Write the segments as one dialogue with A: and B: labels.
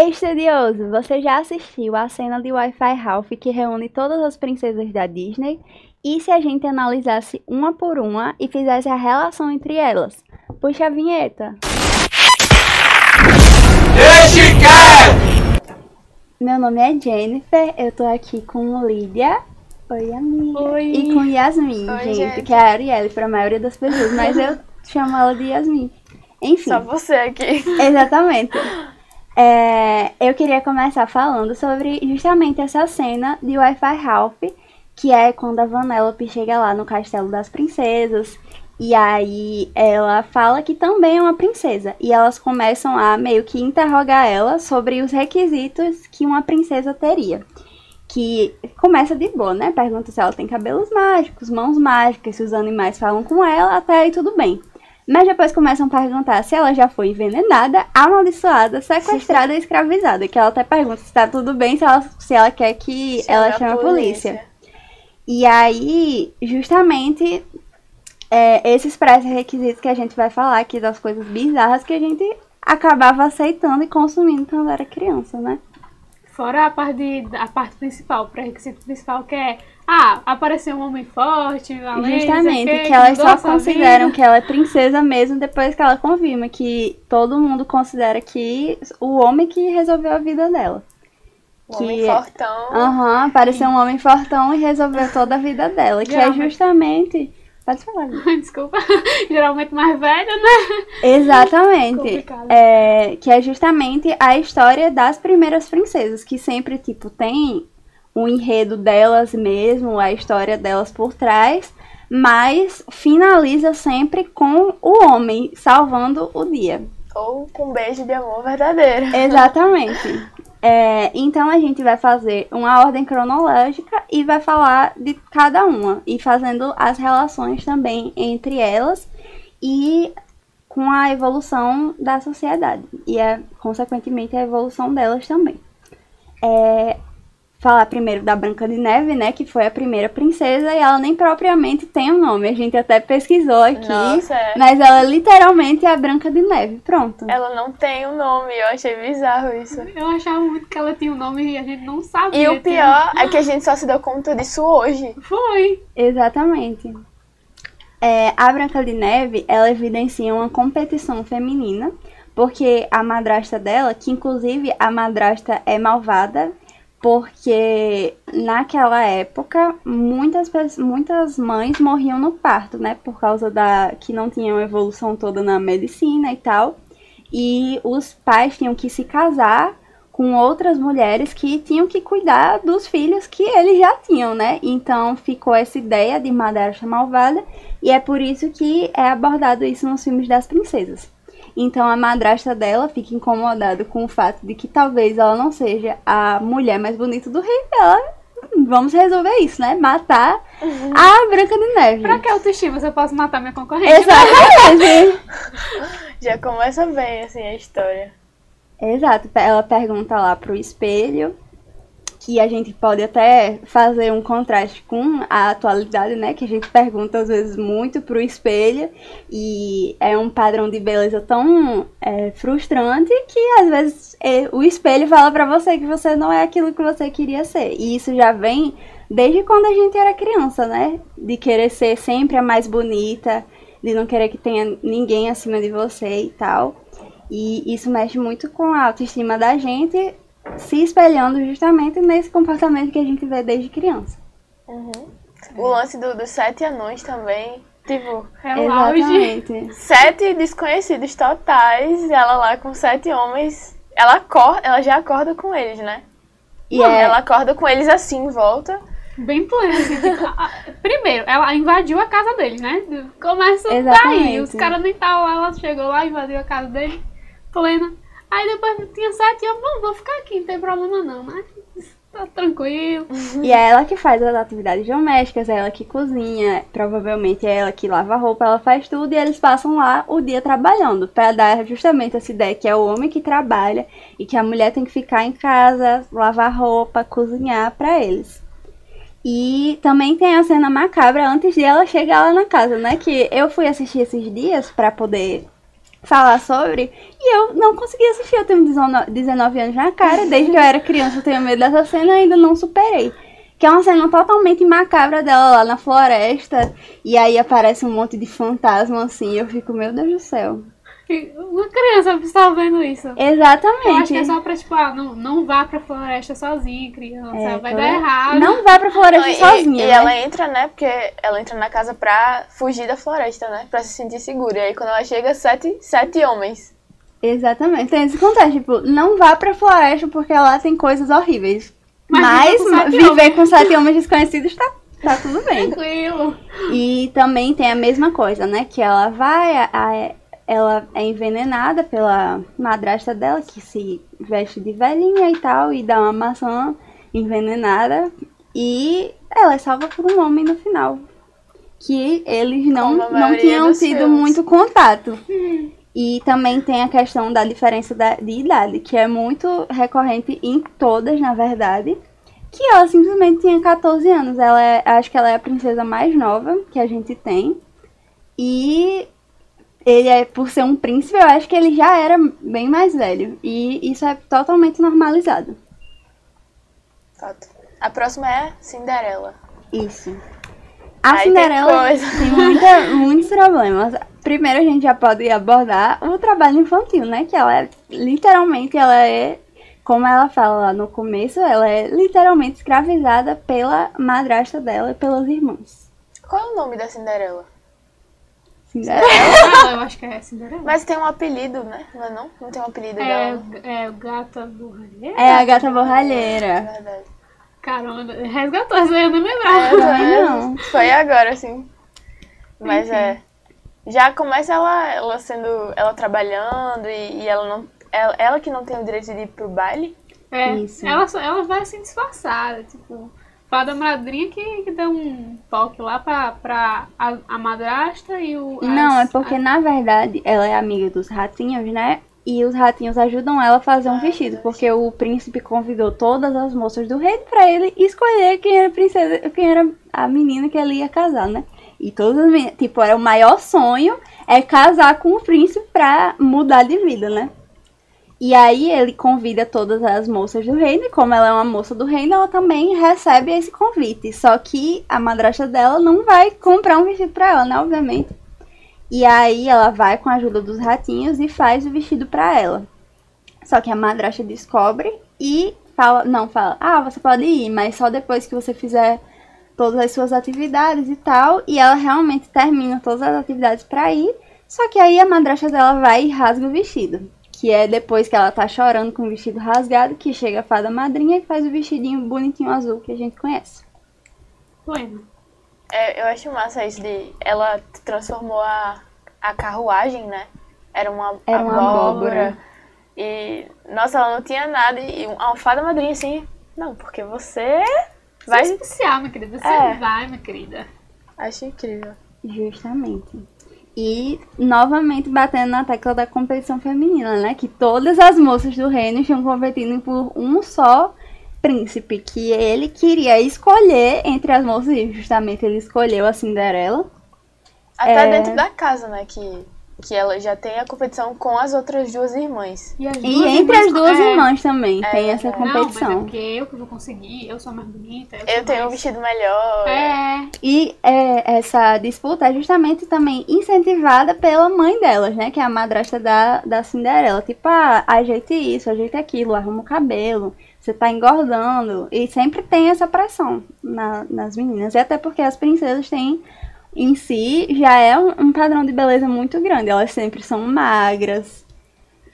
A: Ei, estudioso, você já assistiu a cena de Wi-Fi Ralph que reúne todas as princesas da Disney? E se a gente analisasse uma por uma e fizesse a relação entre elas? Puxa a vinheta. Meu nome é Jennifer, eu tô aqui com Lídia. Oi, amiga.
B: Oi.
A: E com Yasmin,
B: Oi,
A: gente,
B: gente.
A: que é a Arielle pra maioria das pessoas, mas eu chamo ela de Yasmin. Enfim.
B: Só você aqui.
A: Exatamente. É, eu queria começar falando sobre justamente essa cena de Wi-Fi Ralph, que é quando a Vanellope chega lá no Castelo das Princesas, e aí ela fala que também é uma princesa, e elas começam a meio que interrogar ela sobre os requisitos que uma princesa teria. Que começa de boa, né? Pergunta se ela tem cabelos mágicos, mãos mágicas, se os animais falam com ela, até aí tudo bem. Mas depois começam a perguntar se ela já foi envenenada, amaldiçoada, sequestrada e escravizada. Que ela até pergunta se tá tudo bem, se ela, se ela quer que ela chame a polícia. E aí, justamente, é, esses pré-requisitos que a gente vai falar aqui das coisas bizarras que a gente acabava aceitando e consumindo quando era criança, né?
C: Fora a parte, de- a parte principal, o pré-requisito principal, que é, ah, apareceu um homem forte, valente,
A: Justamente,
C: o quê,
A: que elas só consideram
C: vida.
A: que ela é princesa mesmo depois que ela confirma que todo mundo considera que o homem que resolveu a vida dela.
B: Um homem
A: que-
B: fortão.
A: Aham, apareceu um homem fortão e resolveu toda a vida dela. Que é
C: Geralmente-
A: justamente. Pode falar.
C: Desculpa, geralmente mais velha, né?
A: Exatamente.
C: Complicado.
A: É, que é justamente a história das primeiras princesas, que sempre, tipo, tem o enredo delas mesmo, a história delas por trás, mas finaliza sempre com o homem salvando o dia.
B: Ou com um beijo de amor verdadeiro.
A: Exatamente. É, então a gente vai fazer uma ordem cronológica e vai falar de cada uma e fazendo as relações também entre elas e com a evolução da sociedade e é, consequentemente a evolução delas também. É, falar primeiro da Branca de Neve, né, que foi a primeira princesa e ela nem propriamente tem um nome. A gente até pesquisou aqui,
B: Nossa, é.
A: mas ela é literalmente a Branca de Neve. Pronto.
B: Ela não tem um nome, eu achei bizarro isso.
C: Eu achava muito que ela tinha um nome e a gente não sabia.
B: E o pior é que a gente só se deu conta disso hoje.
C: Foi.
A: Exatamente. É, a Branca de Neve, ela evidencia uma competição feminina, porque a madrasta dela, que inclusive a madrasta é malvada, porque naquela época muitas, muitas mães morriam no parto, né? Por causa da que não tinham evolução toda na medicina e tal. E os pais tinham que se casar com outras mulheres que tinham que cuidar dos filhos que eles já tinham, né? Então ficou essa ideia de madrasta malvada e é por isso que é abordado isso nos filmes das princesas. Então a madrasta dela fica incomodada com o fato de que talvez ela não seja a mulher mais bonita do reino dela. Vamos resolver isso, né? Matar a Branca de Neve.
C: Pra que autoestima se eu posso matar minha concorrente?
A: Exatamente.
B: Já começa bem, assim, a história.
A: Exato, ela pergunta lá pro espelho, que a gente pode até fazer um contraste com a atualidade, né? Que a gente pergunta às vezes muito pro espelho e é um padrão de beleza tão é, frustrante que às vezes é, o espelho fala pra você que você não é aquilo que você queria ser. E isso já vem desde quando a gente era criança, né? De querer ser sempre a mais bonita, de não querer que tenha ninguém acima de você e tal. E isso mexe muito com a autoestima da gente, se espelhando justamente nesse comportamento que a gente vê desde criança.
B: O lance do- dos sete anões também. Tipo,
C: É o auge.
A: Exatamente.
B: sete desconhecidos totais, e ela lá com sete homens. Ela acorda, ela já acorda com eles, né?
A: E é,
B: Ela acorda com eles assim em volta.
C: Bem plena, assim. tipo, a- a- primeiro, ela invadiu a casa deles, né? Começa daí.
A: Exatamente.
C: Os caras nem estavam lá, ela chegou lá, invadiu a casa dele, plena. Aí depois tinha sete eu, bom, vou ficar aqui, não tem problema não, mas tá tranquilo.
A: e é ela que faz as atividades domésticas, é ela que cozinha, provavelmente é ela que lava roupa, ela faz tudo e eles passam lá o dia trabalhando, para dar justamente essa ideia que é o homem que trabalha e que a mulher tem que ficar em casa, lavar roupa, cozinhar para eles. E também tem a cena macabra antes de ela chegar lá na casa, né? Que eu fui assistir esses dias para poder falar sobre. E eu não consegui assistir. Eu tenho 19 19 anos na cara. Desde que eu era criança eu tenho medo dessa cena e ainda não superei. Que é uma cena totalmente macabra dela lá na floresta. E aí aparece um monte de fantasma assim. Eu fico, meu Deus do céu.
C: Uma criança estava vendo isso.
A: Exatamente.
C: Eu acho que é só pra, tipo, ah, não, não vá pra floresta sozinha, criança.
A: É,
C: vai
A: tô-
C: dar errado.
A: Não vai pra floresta
B: E-
A: sozinha.
B: E,
A: né?
B: ela entra, né? Porque ela entra na casa pra fugir da floresta, né? Pra se sentir segura. E aí quando ela chega, sete, sete homens.
A: Exatamente. Tem esse contexto, tipo, não vá pra floresta porque lá tem coisas horríveis.
C: Mas
A: Mas,
C: viver com sete
A: viver
C: homens.
A: com sete homens desconhecidos tá, tá tudo bem.
C: Tranquilo.
A: E também tem a mesma coisa, né? Que ela vai, a- a- ela é envenenada pela madrasta dela, que se veste de velhinha e tal, e dá uma maçã envenenada. E ela é salva por um homem no final. Que eles não, não tinham tido
B: filmes.
A: muito contato. E também tem a questão da diferença da- de idade, que é muito recorrente em todas, na verdade. Que ela simplesmente tinha 14 anos. Ela é, acho que ela é a princesa mais nova que a gente tem. E ele é, por ser um príncipe, eu acho que ele já era bem mais velho. E isso é totalmente normalizado.
B: Fato. A próxima é Cinderela.
A: Isso. A
B: tem
A: Cinderela
B: coisa.
A: tem muita- muitos problemas. Primeiro a gente já pode abordar o trabalho infantil, né? Que ela é literalmente, ela é, como ela fala lá no começo, ela é literalmente escravizada pela madrasta dela e pelas irmãs.
B: Qual é o nome da Cinderela?
A: Cinderela.
C: Ah, eu acho que é Cinderela.
B: Mas tem um apelido, né? Não é não? Não tem um apelido
C: É,
B: dela.
C: é o gata borralheira?
A: É a gata
B: É
A: borralheira.
B: verdade.
C: Caramba, resgatou essa eu não
B: É,
C: lembrava.
A: também não.
B: Foi agora, sim. Mas
C: Enfim.
B: é. Já começa ela, ela sendo. ela trabalhando e, e ela não. Ela, ela que não tem o direito de ir pro baile.
C: É,
A: Isso.
C: Ela, só- ela vai assim disfarçada, tipo, fada madrinha que, que deu um toque lá pra, pra a, a madrasta e o.
A: Não, é
C: as-
A: porque
C: a-
A: na verdade ela é amiga dos ratinhos, né? E os ratinhos ajudam ela a fazer um vestido, porque o príncipe convidou todas as moças do reino pra ele escolher quem era a princesa, quem era a menina que ele ia casar, né? E todas as meninas, tipo, era o maior sonho é casar com o príncipe pra mudar de vida, né? E aí ele convida todas as moças do reino, e como ela é uma moça do reino, ela também recebe esse convite. Só que a madrasta dela não vai comprar um vestido pra ela, né? Obviamente. E aí ela vai com a ajuda dos ratinhos e faz o vestido pra ela. Só que a madrasta descobre e fala, não, fala, ah, você pode ir, mas só depois que você fizer todas as suas atividades e tal. E ela realmente termina todas as atividades pra ir. Só que aí a madrasta dela vai e rasga o vestido. Que é depois que ela tá chorando com o vestido rasgado, que chega a fada madrinha e faz o vestidinho bonitinho azul que a gente conhece.
C: Bueno.
B: É, eu acho massa isso de. Ela transformou a, a carruagem, né? Era uma
A: Era uma abóbora.
B: E. Nossa, ela não tinha nada. E uma fada madrinha assim. Não, porque você. Vai.
C: Vai especial, minha querida. Você
B: É.
C: vai, minha querida.
B: Acho incrível.
A: Justamente. E novamente batendo na tecla da competição feminina, né? Que todas as moças do reino estão competindo por um só príncipe, que ele queria escolher entre as moças, e justamente ele escolheu a Cinderela.
B: Até
A: É.
B: dentro da casa, né? Que, que ela já tem a competição com as outras duas irmãs.
C: E, as
A: E
C: duas
A: entre as
C: irmãs-
A: duas
C: é,
A: irmãs também
B: É,
A: tem essa
B: é.
C: Não, mas é
A: competição.
C: porque eu que vou conseguir, eu sou mais bonita. Eu,
B: Eu tenho um
C: mais...
B: vestido melhor.
C: É,
A: E é, essa disputa é justamente também incentivada pela mãe delas, né? Que é a madrasta da, da Cinderela. Tipo, ah, ajeite isso, ajeite aquilo, arruma o cabelo, você tá engordando. E sempre tem essa pressão na- nas meninas. E até porque as princesas têm, em si, já é um, um padrão de beleza muito grande. Elas sempre são magras.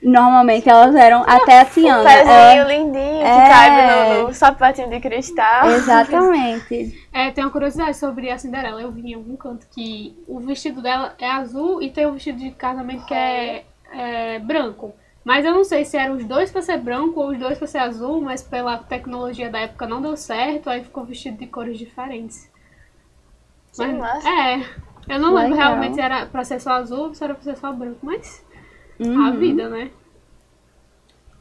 A: Normalmente elas eram até a
B: Um
A: Tiana.
B: pezinho
A: ela-
B: lindinho que
A: É.
B: cabe no, no sapatinho de cristal.
A: Exatamente.
C: é, tem uma curiosidade sobre a Cinderela. Eu vi em algum canto que o vestido dela é azul e tem o vestido de casamento que é, é branco. Mas eu não sei se eram os dois pra ser branco ou os dois pra ser azul, mas pela tecnologia da época não deu certo, aí ficou vestido de cores diferentes.
B: Que
C: Mas-. É, eu não lembro
A: Legal.
C: realmente se era pra ser só azul ou se era pra ser só branco, mas a
A: Uhum.
C: vida, né?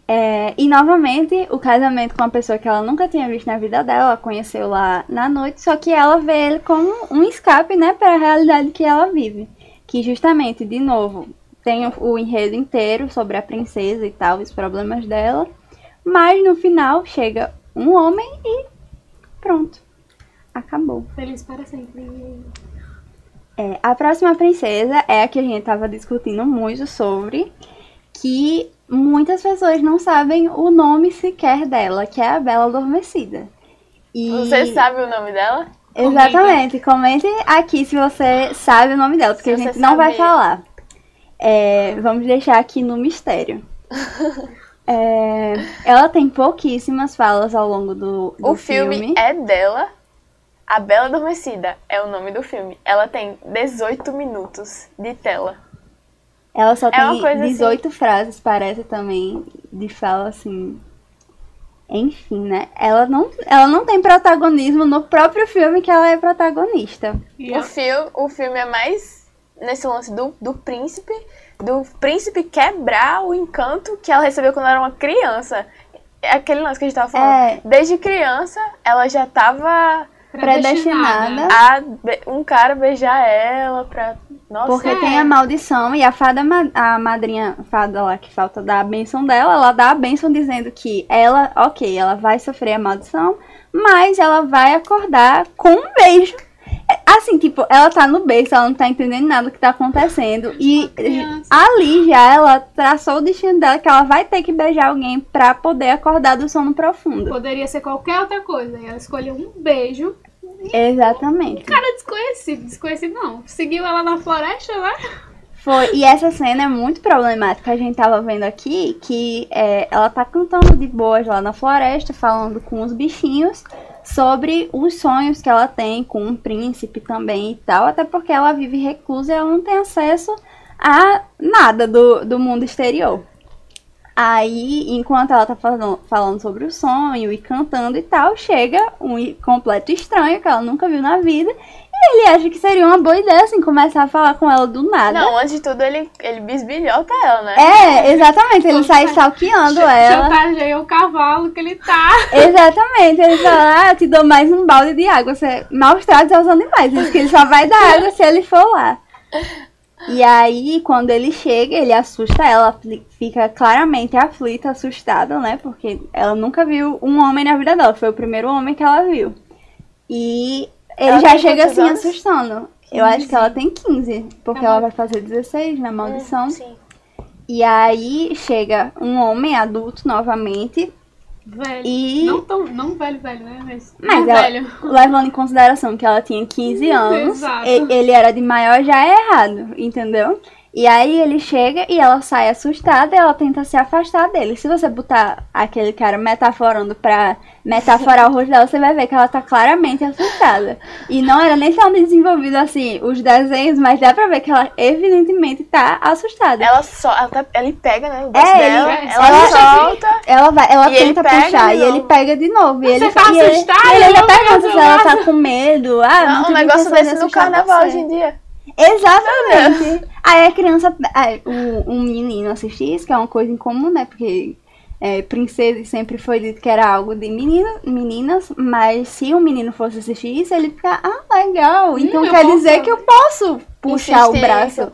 A: É, e novamente, o casamento com uma pessoa que ela nunca tinha visto na vida dela, ela conheceu lá na noite, só que ela vê ele como um escape, né, para a realidade que ela vive. Que justamente, de novo, tem o, o enredo inteiro sobre a princesa e tal, os problemas dela. Mas no final chega um homem e pronto. Acabou.
C: Feliz para sempre.
A: É, a próxima princesa é a que a gente tava discutindo muito sobre, que muitas pessoas não sabem o nome sequer dela, que é a Bela Adormecida. E...
B: Você sabe o nome dela?
A: Exatamente. Comente aqui se você sabe o nome dela, porque
B: Se
A: a gente não vai
B: sabia.
A: falar. É, vamos deixar aqui no mistério. É, ela tem pouquíssimas falas ao longo do, do
B: O filme, é dela. A Bela Adormecida é o nome do filme. Ela tem 18 minutos de tela.
A: Ela só
B: É
A: tem
B: coisa assim-
A: 18 frases, parece também, de fala assim. Enfim, né? Ela não, ela não tem protagonismo no próprio filme que ela é protagonista.
C: E
B: O, filme, o filme é mais nesse lance do, do príncipe, do príncipe quebrar o encanto que ela recebeu quando era uma criança. É aquele lance que a gente tava falando.
A: É.
B: Desde criança, ela já tava
A: predestinada.
B: a um cara beijar ela pra. Nossa,
A: Porque
C: É.
A: tem a maldição e a fada, a madrinha, fada lá que falta dar a benção dela, ela dá a benção dizendo que ela, ok, ela vai sofrer a maldição, mas ela vai acordar com um beijo. É, Assim, tipo, ela tá no berço, ela não tá entendendo nada do que tá acontecendo. E
C: criança.
A: ali já ela traçou o destino dela que ela vai ter que beijar alguém pra poder acordar do sono profundo.
C: Poderia ser qualquer outra coisa. E ela escolheu um beijo.
A: Exatamente.
C: Cara desconhecido. Desconhecido não. Seguiu ela na floresta, né?
A: Foi, e essa cena é muito problemática. A gente tava vendo aqui que é, ela tá cantando de boas lá na floresta, falando com os bichinhos sobre os sonhos que ela tem com um príncipe também e tal. Até porque ela vive reclusa e ela não tem acesso a nada do, do mundo exterior. Aí, enquanto ela tá falando, falando sobre o sonho e cantando e tal, chega um completo estranho que ela nunca viu na vida. Ele acha que seria uma boa ideia, assim, começar a falar com ela do nada.
B: Não, antes de tudo, ele, ele bisbilhota ela, né?
A: É, exatamente. Ele sai stalkeando ela.
C: Chantageia o cavalo que ele tá.
A: Exatamente. Ele fala, ah, eu te dou mais um balde de água. Você maus tratos aos animais. Diz que ele só vai dar água se ele for lá. E aí, quando ele chega, ele assusta ela, fica claramente aflita, assustada, né? Porque ela nunca viu um homem na vida dela. Foi o primeiro homem que ela viu. E ele
B: Ela
A: já chega assim,
B: anos?
A: assustando. Eu acho que ela tem 15, porque ela vai fazer 16 na maldição.
B: Hum, sim.
A: E aí chega um homem adulto novamente,
C: Velho.
A: E-
C: Não tão. Não velho, velho, né? Mas.
A: Mas ela-
C: velho.
A: levando em consideração que ela tinha 15 anos,
C: Exato.
A: ele era de maior já é errado, entendeu? E aí ele chega e ela sai assustada e ela tenta se afastar dele. Se você botar aquele cara metaforando pra metaforar o rosto dela, você vai ver que ela tá claramente assustada. E não era nem tão desenvolvido assim os desenhos, mas dá pra ver que ela evidentemente tá assustada.
B: Ela só. Ela, tá, ele pega, né? O braço
A: É,
B: dela,
C: ele-
B: ela
A: ela-
B: solta.
A: Ela vai, ela
B: ele
A: tenta puxar e ele pega de novo. E
C: Você
A: ele,
C: tá
A: e ele-
C: assustada?
A: E ele ainda
C: Eu vou
A: pergunta se ela tá com medo. Ah,
B: Não,
A: não
B: um negócio desse no carnaval
A: você.
B: hoje em dia.
A: Exatamente. Aí a criança, aí, o, um menino assistir isso, que é uma coisa incomum, né? Porque é, princesa sempre foi dito que era algo de menina, meninas, mas se um menino fosse assistir isso, ele fica, ah, legal. Então
C: eu
A: quer dizer que eu posso puxar o braço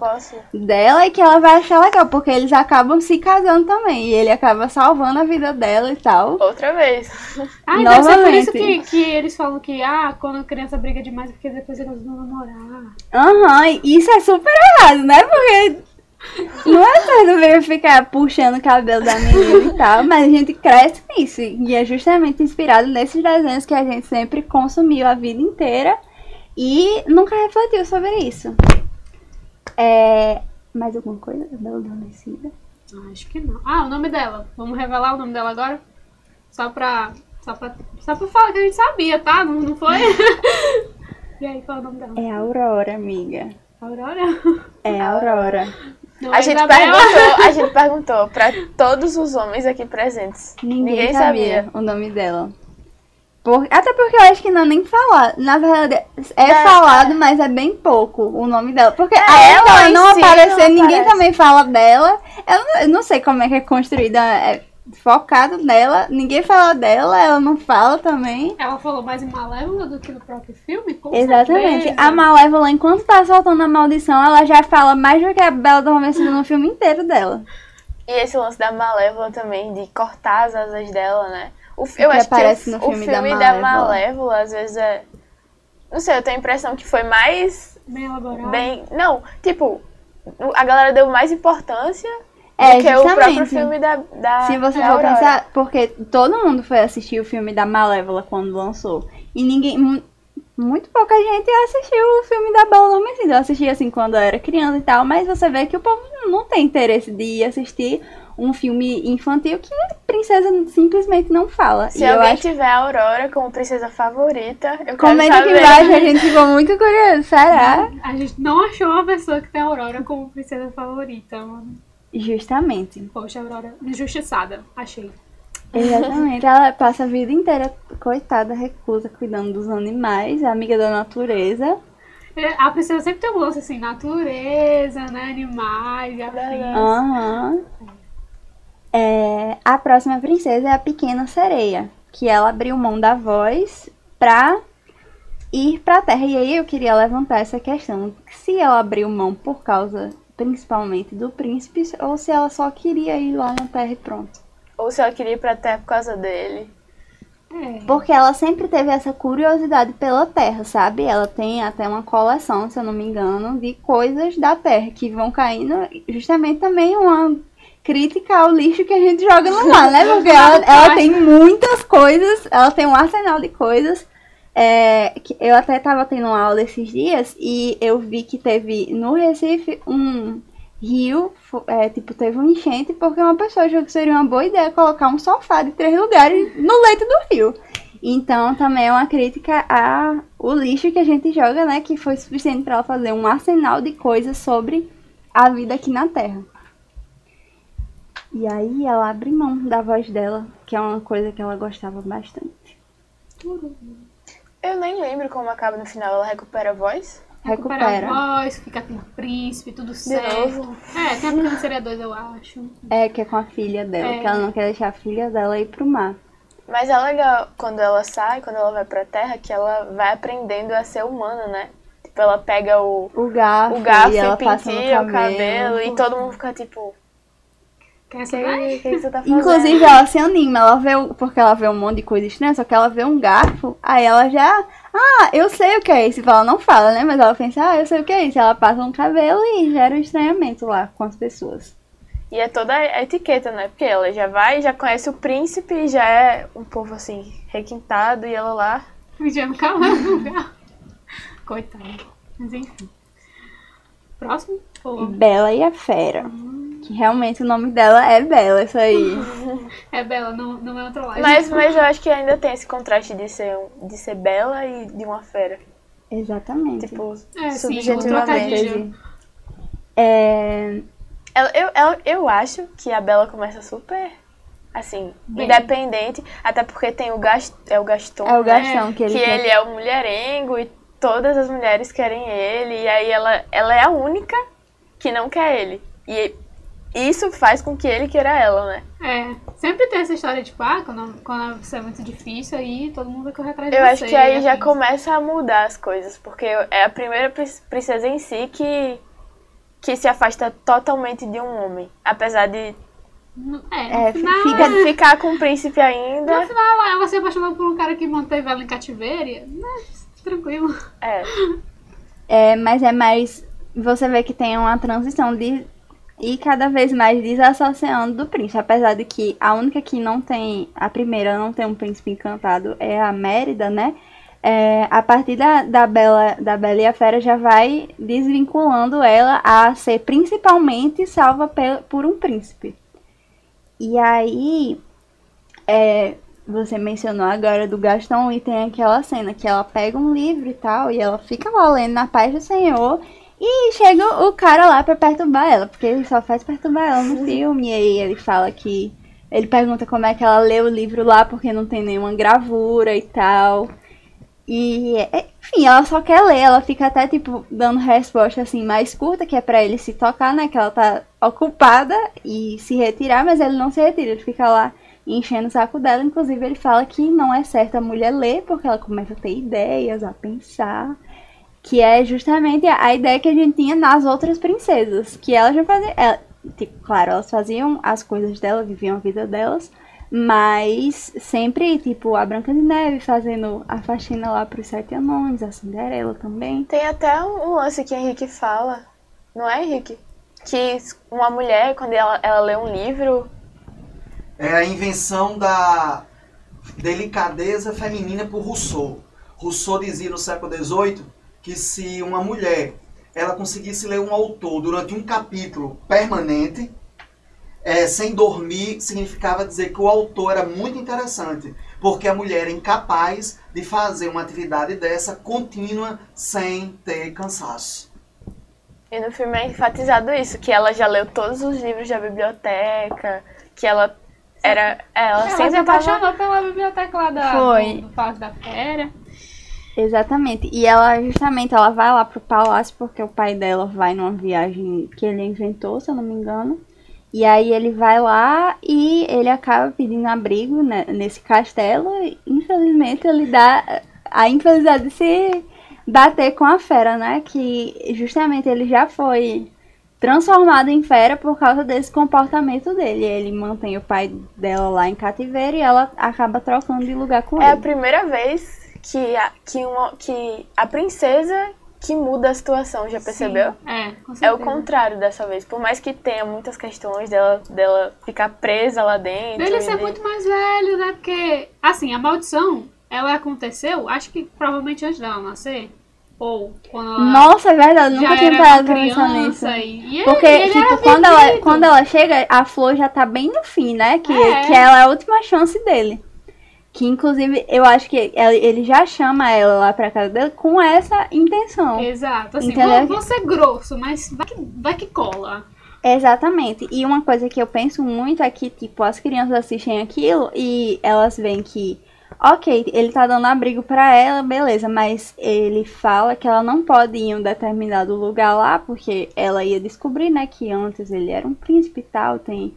A: dela e que ela vai achar legal, porque eles acabam se casando também. E ele acaba salvando a vida dela e tal.
B: Outra vez.
C: Ah, deve ser por isso que, que eles falam que, ah, quando a criança briga demais, é porque depois eles vão namorar.
A: Aham, e isso é super errado, né? Porque não é certo ver ficar puxando o cabelo da menina e tal, mas a gente cresce nisso. E é justamente inspirado nesses desenhos que a gente sempre consumiu a vida inteira e nunca refletiu sobre isso. É. Mais alguma coisa? Bela Adormecida?
C: Acho que não. Ah, o nome dela. Vamos revelar o nome dela agora? Só pra. Só pra, só pra falar que a gente sabia, tá? Não, não foi? e aí, qual é o nome dela?
A: É Aurora, amiga.
C: Aurora?
A: É Aurora.
B: A gente, perguntou, a gente perguntou pra todos os homens aqui presentes.
A: Ninguém,
B: Ninguém
A: sabia,
B: sabia.
A: o nome dela. Por- Até porque eu acho que não é nem falar. Na verdade, é
B: É,
A: falado, mas é bem pouco o nome dela. Porque
B: É, ela
A: dela
B: em
A: não
B: si
A: aparecer,
B: não
A: ninguém
B: aparece.
A: também fala dela. Eu não, eu não sei como é que é construída. Focado nela, ninguém fala dela, ela não fala também.
C: Ela falou mais em Malévola do que no próprio filme? Com
A: Exatamente.
C: certeza.
A: A Malévola, enquanto tá soltando a maldição, ela já fala mais do que a Bela Adormecida no filme inteiro dela.
B: E esse lance da Malévola também, de cortar as asas dela, né? O, eu
A: Que
B: acho que
A: aparece
B: o,
A: no
B: o
A: filme
B: filme,
A: da
B: da,
A: Malévola.
B: Malévola, às vezes é. Não sei, eu tenho a impressão que foi mais
C: Bem elaborado.
B: bem. Não, tipo, a galera deu mais importância
A: É,
B: do que o próprio
A: justamente.
B: filme da. da
A: Se você
B: da
A: for
B: Aurora.
A: pensar, porque todo mundo foi assistir o filme da Malévola quando lançou. E ninguém. mu- Muito pouca gente assistiu o filme da Bela Adormecida. Eu assisti assim quando eu era criança e tal, mas você vê que o povo não tem interesse de ir assistir um filme infantil que a princesa simplesmente não fala.
B: Se
A: e eu
B: alguém
A: acho
B: tiver a Aurora como princesa favorita, eu quero
A: Comenta aqui
B: saber.
A: embaixo, a gente ficou muito curioso. Será?
C: A gente não achou uma pessoa que tem a Aurora como princesa favorita, mano.
A: Justamente.
C: Poxa, Aurora, injustiçada, achei.
A: Exatamente. Ela passa a vida inteira, coitada, recusa cuidando dos animais, amiga da natureza.
C: É, A princesa sempre tem um lance assim, natureza, né, animais e afins.
A: Aham. É, a próxima princesa é a Pequena Sereia, que ela abriu mão da voz pra ir pra Terra. E aí eu queria levantar essa questão. Se ela abriu mão por causa, principalmente, do príncipe, ou se ela só queria ir lá na Terra e pronto.
B: Ou se ela queria ir pra terra por causa dele.
C: É.
A: Porque ela sempre teve essa curiosidade pela Terra, sabe? Ela tem até uma coleção, se eu não me engano, de coisas da Terra que vão caindo. Justamente também uma crítica ao lixo que a gente joga no mar, né? Porque ela, ela tem muitas coisas, ela tem um arsenal de coisas. É, eu até tava tendo uma aula esses dias e eu vi que teve no Recife um rio, é, tipo, teve um enchente porque uma pessoa achou que seria uma boa ideia colocar um sofá de três lugares no leito do rio. Então também é uma crítica ao lixo que a gente joga, né? Que foi suficiente para ela fazer um arsenal de coisas sobre a vida aqui na Terra. E aí ela abre mão da voz dela, que é uma coisa que ela gostava bastante.
B: Eu nem lembro como acaba no final, ela recupera a voz.
C: Recupera
A: Recupera.
C: a voz, fica com o príncipe, tudo certo.
B: novo?
C: É, tem a seria dois, eu acho.
A: É, que é com a filha dela,
C: É.
A: que ela não quer deixar a filha dela ir pro mar.
B: Mas é legal quando ela sai, quando ela vai pra terra, que ela vai aprendendo a ser humana, né? Tipo, ela pega o,
A: O garfo,
B: o garfo
A: e ela
B: e
A: passa
B: o
A: cabelo.
B: cabelo e todo mundo fica tipo,
C: Quer
B: o que,
C: saber?
B: que, que você tá fazendo?
A: Inclusive, ela se anima, ela vê, porque ela vê um monte de coisa estranha, só que ela vê um garfo, aí ela já, ah, eu sei o que é isso. Ela não fala, né? Mas ela pensa, ah, eu sei o que é isso. Ela passa no cabelo e gera um estranhamento lá com as pessoas.
B: E é toda a etiqueta, né? Porque ela já vai, já conhece o príncipe já é um povo assim, requintado, e ela lá.
C: Vigiando calado no lugar. Coitada. Mas enfim. Próximo? Ou-
A: Bela e a Fera. Que realmente o nome dela é Bela, isso aí.
C: É Bela, não, não é outra live.
B: Mas, mas eu acho que ainda tem esse contraste de ser, de ser bela e de uma fera.
A: Exatamente.
B: Tipo,
C: É, sim,
B: subjetivamente.
C: trocadilho.
A: É,
B: Ela- eu, ela- eu acho que a Bela começa super, assim,
C: Bem.
B: independente, até porque tem o, Gast, é o Gaston,
A: é o
B: né?
A: Gastão que ele
B: que
A: quer
B: ele é o mulherengo e todas as mulheres querem ele, e aí ela, ela é a única que não quer ele. E isso faz com que ele queira ela, né?
C: É, sempre tem essa história, tipo, ah, quando, quando você é muito difícil, aí todo mundo vai correr atrás de
B: Eu
C: você.
B: acho que aí
C: e
B: já começa a mudar as coisas, porque é a primeira prin- princesa em si que, que se afasta totalmente de um homem. Apesar de
C: É,
A: É,
C: no final,
A: fica-
B: ficar com o príncipe
C: no
B: ainda.
C: final ela se apaixonou por um cara que manteve ela em cativeiro. Mas, tranquilo.
B: É.
A: É, mas é mais. Você vê que tem uma transição de ir cada vez mais desassociando do príncipe. Apesar de que a única que não tem. A primeira não tem um príncipe encantado é a Mérida, né? É, a partir da, da, Bela, da Bela e a Fera já vai desvinculando ela a ser principalmente salva por um príncipe. E aí. É, você mencionou agora do Gastão e tem aquela cena que ela pega um livro e tal, e ela fica lá lendo na paz do Senhor, e chega o cara lá pra perturbar ela, porque ele só faz perturbar ela no filme, e aí ele fala que. Ele pergunta como é que ela lê o livro lá, porque não tem nenhuma gravura e tal. E, enfim, ela só quer ler, ela fica até, tipo, dando resposta, assim, mais curta, que é pra ele se tocar, né, que ela tá ocupada e se retirar, mas ele não se retira, ele fica lá enchendo o saco dela. Inclusive, ele fala que não é certo a mulher ler, porque ela começa a ter ideias, a pensar. Que é justamente a ideia que a gente tinha nas outras princesas. Que ela já fazia. Ela, tipo, claro, elas faziam as coisas dela, viviam a vida delas. Mas sempre, tipo, a Branca de Neve fazendo a faxina lá pros sete anões, a Cinderela também.
B: Tem até um lance que Henrique fala, não é, Henrique? Que uma mulher, quando ela, ela lê um livro.
D: É a invenção da delicadeza feminina por Rousseau. Rousseau dizia no século XVIII que se uma mulher ela conseguisse ler um autor durante um capítulo permanente, é, sem dormir, significava dizer que o autor era muito interessante, porque a mulher é incapaz de fazer uma atividade dessa contínua sem ter cansaço.
B: E no filme é enfatizado isso, que ela já leu todos os livros da biblioteca, que ela era. Ela,
C: Ela
B: sempre
C: se apaixonou
B: tava...
C: pela biblioteca lá da,
A: Foi.
C: do, do Palácio da Fera.
A: Exatamente. E ela, justamente, ela vai lá pro palácio porque o pai dela vai numa viagem que ele inventou, se eu não me engano. E aí ele vai lá e ele acaba pedindo abrigo né, nesse castelo. E, infelizmente, ele dá a infelicidade de se bater com a fera, né? Que justamente ele já foi transformado em fera por causa desse comportamento dele. Ele mantém o pai dela lá em cativeiro e ela acaba trocando de lugar com
B: É a
A: ele.
B: primeira vez que a, que, uma, que a princesa que muda a situação, já percebeu?
C: Sim, É, com
B: É o
C: certeza.
B: contrário dessa vez. Por mais que tenha muitas questões dela, dela ficar presa lá dentro.
C: Ele
B: e
C: ser
B: de-
C: muito mais velho, né? Porque, assim, a maldição, ela aconteceu, acho que provavelmente antes dela nascer. Ou quando ela
A: Nossa, é verdade, nunca tinha parado pra pensar nisso.
C: E, e
A: Porque,
C: ele
A: tipo,
C: era
A: quando ela, quando ela chega, a flor já tá bem no fim, né? Que,
C: É.
A: que ela é a última chance dele. Que, inclusive, eu acho que ele já chama ela lá pra casa dele com essa intenção.
C: Exato, assim,
A: Entendeu?
C: vou, vou ser grosso, mas vai que, vai que cola.
A: Exatamente. E uma coisa que eu penso muito é que, tipo, as crianças assistem aquilo e elas veem que, ok, ele tá dando abrigo pra ela, beleza, mas ele fala que ela não pode ir em um determinado lugar lá, porque ela ia descobrir, né, que antes ele era um príncipe e tal, tem,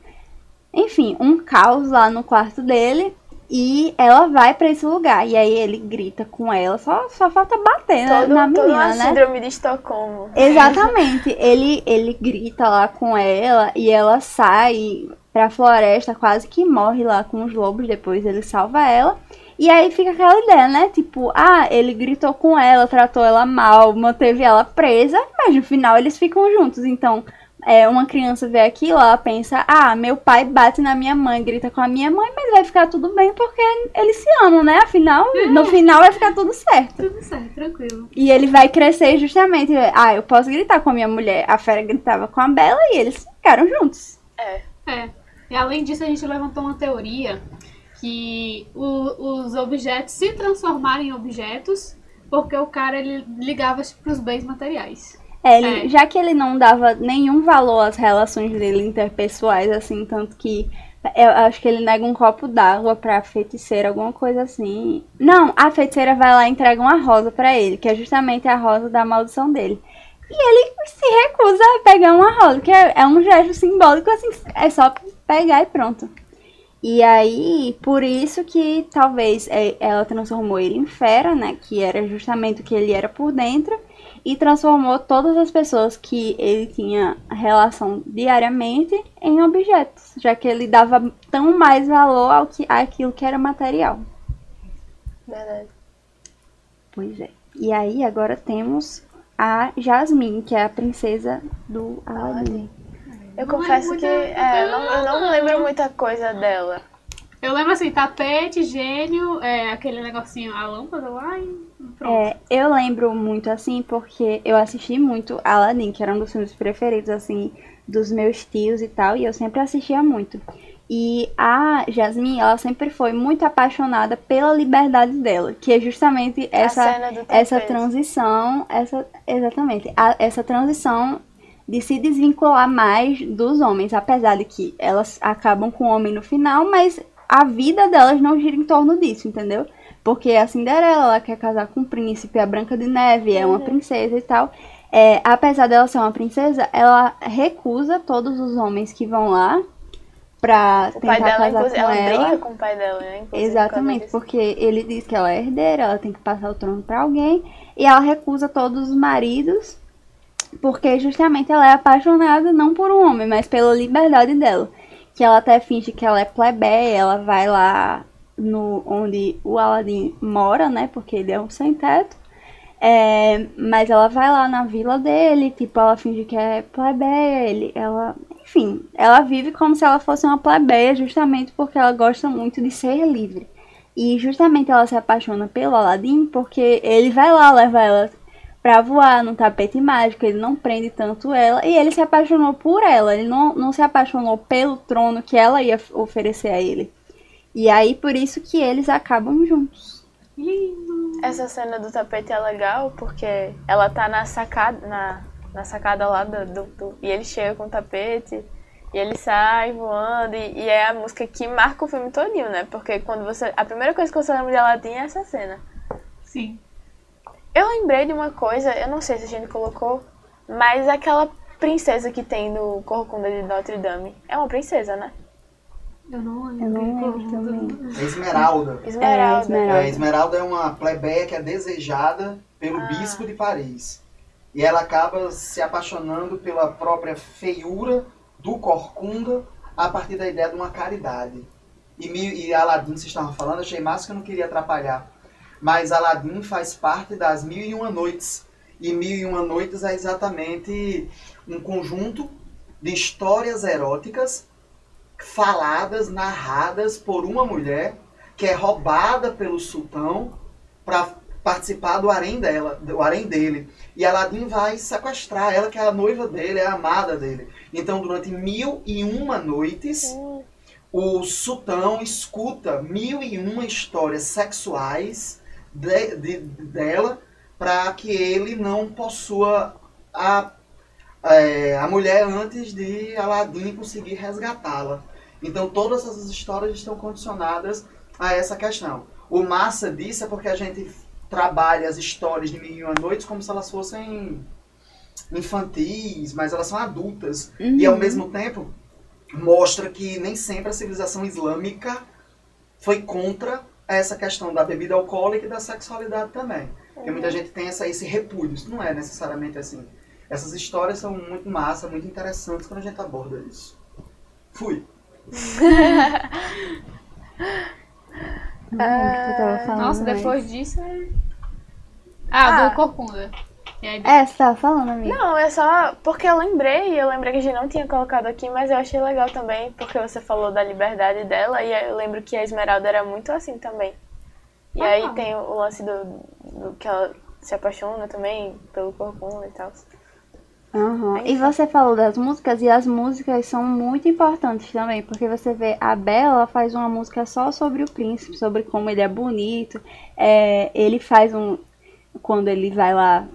A: enfim, um caos lá no quarto dele. E ela vai pra esse lugar. E aí ele grita com ela. Só, só falta bater na-
B: Todo,
A: na
B: toda uma
A: menina, né?
B: síndrome de Estocolmo.
A: Exatamente. Ele, ele grita lá com ela e ela sai pra floresta, quase que morre lá com os lobos. Depois ele salva ela. E aí fica aquela ideia, né? Tipo, ah, ele gritou com ela, tratou ela mal, manteve ela presa, mas no final eles ficam juntos. Então, é, uma criança vê aquilo, ela pensa, ah, meu pai bate na minha mãe, grita com a minha mãe, mas vai ficar tudo bem porque eles se amam, né? Afinal, no final vai ficar tudo certo.
C: Tudo certo, tranquilo.
A: E ele vai crescer justamente. Ah, eu posso gritar com a minha mulher. A fera gritava com a Bela e eles ficaram juntos.
C: É. E além disso, a gente levantou uma teoria que o- os objetos se transformaram em objetos porque o cara ele ligava para os bens materiais.
A: É, ele-
C: É.
A: já que ele não dava nenhum valor às relações dele interpessoais, assim, tanto que eu acho que ele nega um copo d'água pra feiticeira, alguma coisa assim. Não, a feiticeira vai lá e entrega uma rosa pra ele, que é justamente a rosa da maldição dele. E ele se recusa a pegar uma rosa, que é, é um gesto simbólico, assim, é só pegar e pronto. E aí, por isso que talvez é, ela transformou ele em fera, né? Que era justamente o que ele era por dentro. E transformou todas as pessoas que ele tinha relação diariamente em objetos. Já que ele dava tão mais valor ao que, àquilo que era material.
B: Verdade.
A: Pois é. E aí, agora temos a Jasmine, que é a princesa do Aladdin.
B: Eu
C: Não
B: confesso que é, eu, não, eu não lembro muita coisa dela.
C: Eu lembro assim, tapete, gênio, é, aquele negocinho, a lâmpada lá e.
A: É, eu lembro muito assim porque eu assisti muito Aladdin, que era um dos filmes preferidos assim dos meus tios e tal, e eu sempre assistia muito. E a Jasmine, ela sempre foi muito apaixonada pela liberdade dela, que é justamente essa essa transição, essa exatamente, a- essa transição de se desvincular mais dos homens, apesar de que elas acabam com o homem no final, mas a vida delas não gira em torno disso, entendeu? Porque a Cinderela ela quer casar com o príncipe, a Branca de Neve é uma princesa e tal. É, apesar dela ser uma princesa, ela recusa todos os homens que vão lá pra
B: O
A: tentar
B: pai dela,
A: casar com
B: ela,
A: ela.
B: briga com o pai dela, né? inclusive,
A: Exatamente, porque ele diz que ela é herdeira, ela tem que passar o trono pra alguém, e ela recusa todos os maridos, porque justamente ela é apaixonada não por um homem, mas pela liberdade dela. Que ela até finge que ela é plebeia, ela vai lá no onde o Aladdin mora, né? Porque ele é um sem teto. É, mas ela vai lá na vila dele, tipo, ela finge que é plebeia, ele, ela, enfim, ela vive como se ela fosse uma plebeia, justamente porque ela gosta muito de ser livre. E justamente ela se apaixona pelo Aladdin porque ele vai lá, leva ela pra voar no tapete mágico, ele não prende tanto ela, e ele se apaixonou por ela, ele não, não se apaixonou pelo trono que ela ia oferecer a ele. E aí por isso que eles acabam juntos.
C: Lindo.
B: Essa cena do tapete é legal porque ela tá na sacada, na, na sacada lá do, do, do- E ele chega com o tapete e ele sai voando. E, e é a música que marca o filme todinho, né? Porque quando você. A primeira coisa que você lembra de Aladdin é essa cena.
C: Sim.
B: Eu lembrei de uma coisa, eu não sei se a gente colocou, mas aquela princesa que tem no Corcunda de Notre Dame é uma princesa, né?
C: Eu não lembro.
A: Eu não lembro também.
D: É Esmeralda.
B: Esmeralda.
A: Esmeralda.
D: É, Esmeralda é uma plebeia que é desejada pelo
B: Ah.
D: bispo de Paris. E ela acaba se apaixonando pela própria feiura do Corcunda a partir da ideia de uma caridade. E, e Aladdin, vocês estavam falando, achei massa que eu não queria atrapalhar. Mas Aladdin faz parte das Mil e Uma Noites. E Mil e Uma Noites é exatamente um conjunto de histórias eróticas faladas, narradas por uma mulher que é roubada pelo sultão para participar do harém dela, do harém dele. E Aladdin vai sequestrar ela, que é a noiva dele, é a amada dele. Então, durante mil e uma noites, o sultão escuta mil e uma histórias sexuais de- de- dela para que ele não possua a, é, a mulher antes de Aladdin conseguir resgatá-la. Então todas essas histórias estão condicionadas a essa questão. O massa disso é porque a gente trabalha as histórias de Mil e Uma Noites como se elas fossem infantis, mas elas são adultas. E ao mesmo tempo mostra que nem sempre a civilização islâmica foi contra essa questão da bebida alcoólica e da sexualidade também. Porque muita gente tem essa, esse repúdio. Isso não é necessariamente assim. Essas histórias são muito massa, muito interessantes quando a gente aborda isso. Fui.
A: Falando,
C: Nossa,
A: mas-
C: depois disso é. Ah,
B: Ah.
C: do Corcunda. E aí,
A: É, você tava falando, amiga.
B: Não, é só porque eu lembrei, eu lembrei que a gente não tinha colocado aqui, mas eu achei legal também, porque você falou da liberdade dela, e eu lembro que a Esmeralda era muito assim também. E
C: Ah.
B: aí tem o lance do, do que ela se apaixona também pelo Corcunda e tal.
A: Aham. E você falou das músicas, e as músicas são muito importantes também, porque você vê a Bela faz uma música só sobre o príncipe, sobre como ele é bonito. É, ele faz um. Quando ele vai lá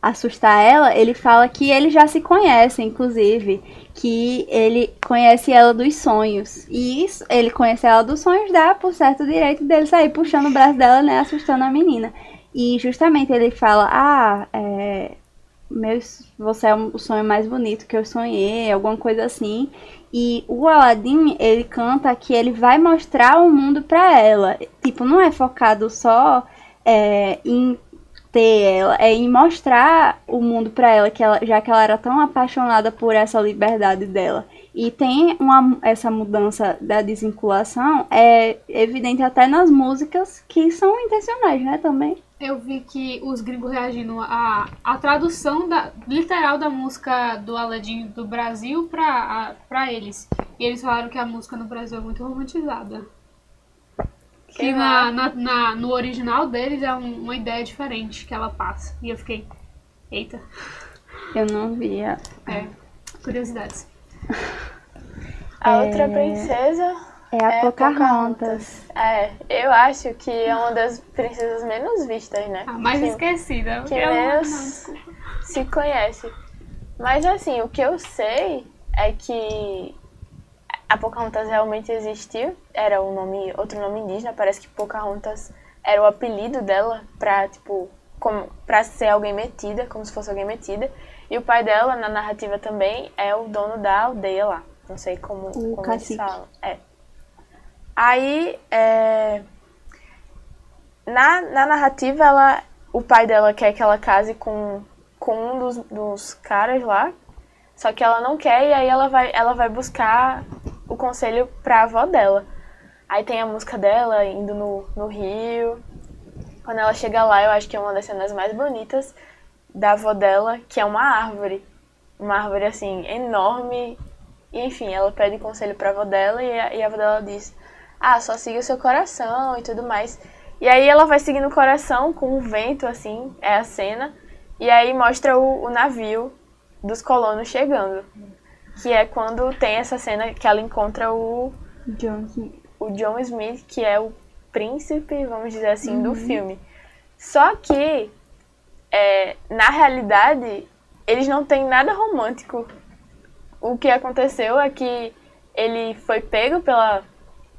A: assustar ela, ele fala que eles já se conhecem, inclusive, que ele conhece ela dos sonhos. E isso, ele conhece ela dos sonhos dá por certo direito dele sair puxando o braço dela, né, assustando a menina. E justamente ele fala, ah, é, meu, você é o sonho mais bonito que eu sonhei, alguma coisa assim. E o Aladdin, ele canta que ele vai mostrar o mundo pra ela. Tipo, não é focado só é, em ter ela, é em mostrar o mundo pra ela, que ela, já que ela era tão apaixonada por essa liberdade dela. E tem uma, essa mudança da desvinculação, é evidente até nas músicas que são intencionais, né, também.
C: Eu vi que os gringos reagindo à, à tradução da, literal da música do Aladdin do Brasil pra, a- pra eles. E eles falaram que a música no Brasil é muito romantizada. Que
B: Que
C: na, na, na- no original deles é um- uma ideia diferente que ela passa. E eu fiquei, eita,
A: Eu não via.
C: é, curiosidades.
B: A outra princesa
A: É a
B: é
A: Pocahontas.
B: É, eu acho que é uma das princesas menos vistas, né?
C: A mais
B: Que-
C: esquecida.
B: que
C: Eu-
B: menos-
C: não,
B: se conhece. Mas assim, o que eu sei é que a Pocahontas realmente existiu. Era o nome, outro nome indígena. Parece que Pocahontas era o apelido dela pra, tipo, como, pra ser alguém metida, como se fosse alguém metida. E o pai dela, na narrativa também, é o dono da aldeia lá. Não sei como,
A: O
B: como eles
A: cacique.
B: falam. É. Aí, é, na, na narrativa, ela, o pai dela quer que ela case com, com um dos, dos caras lá. Só que ela não quer e aí ela vai, ela vai buscar o conselho pra avó dela. Aí tem a música dela indo no, no rio. Quando ela chega lá, eu acho que é uma das cenas mais bonitas da avó dela, que é uma árvore. Uma árvore, assim, enorme. E, enfim, ela pede conselho pra avó dela e a, e a avó dela diz: Ah, só siga o seu coração e tudo mais. E aí ela vai seguindo o coração com o vento, assim, é a cena. E aí mostra o, o navio dos colonos chegando. Que é quando tem essa cena que ela encontra o,
A: John Smith.
B: o John Smith, que é o príncipe, vamos dizer assim, do filme. Só que, é, na realidade, eles não têm nada romântico. O que aconteceu é que ele foi pego pela,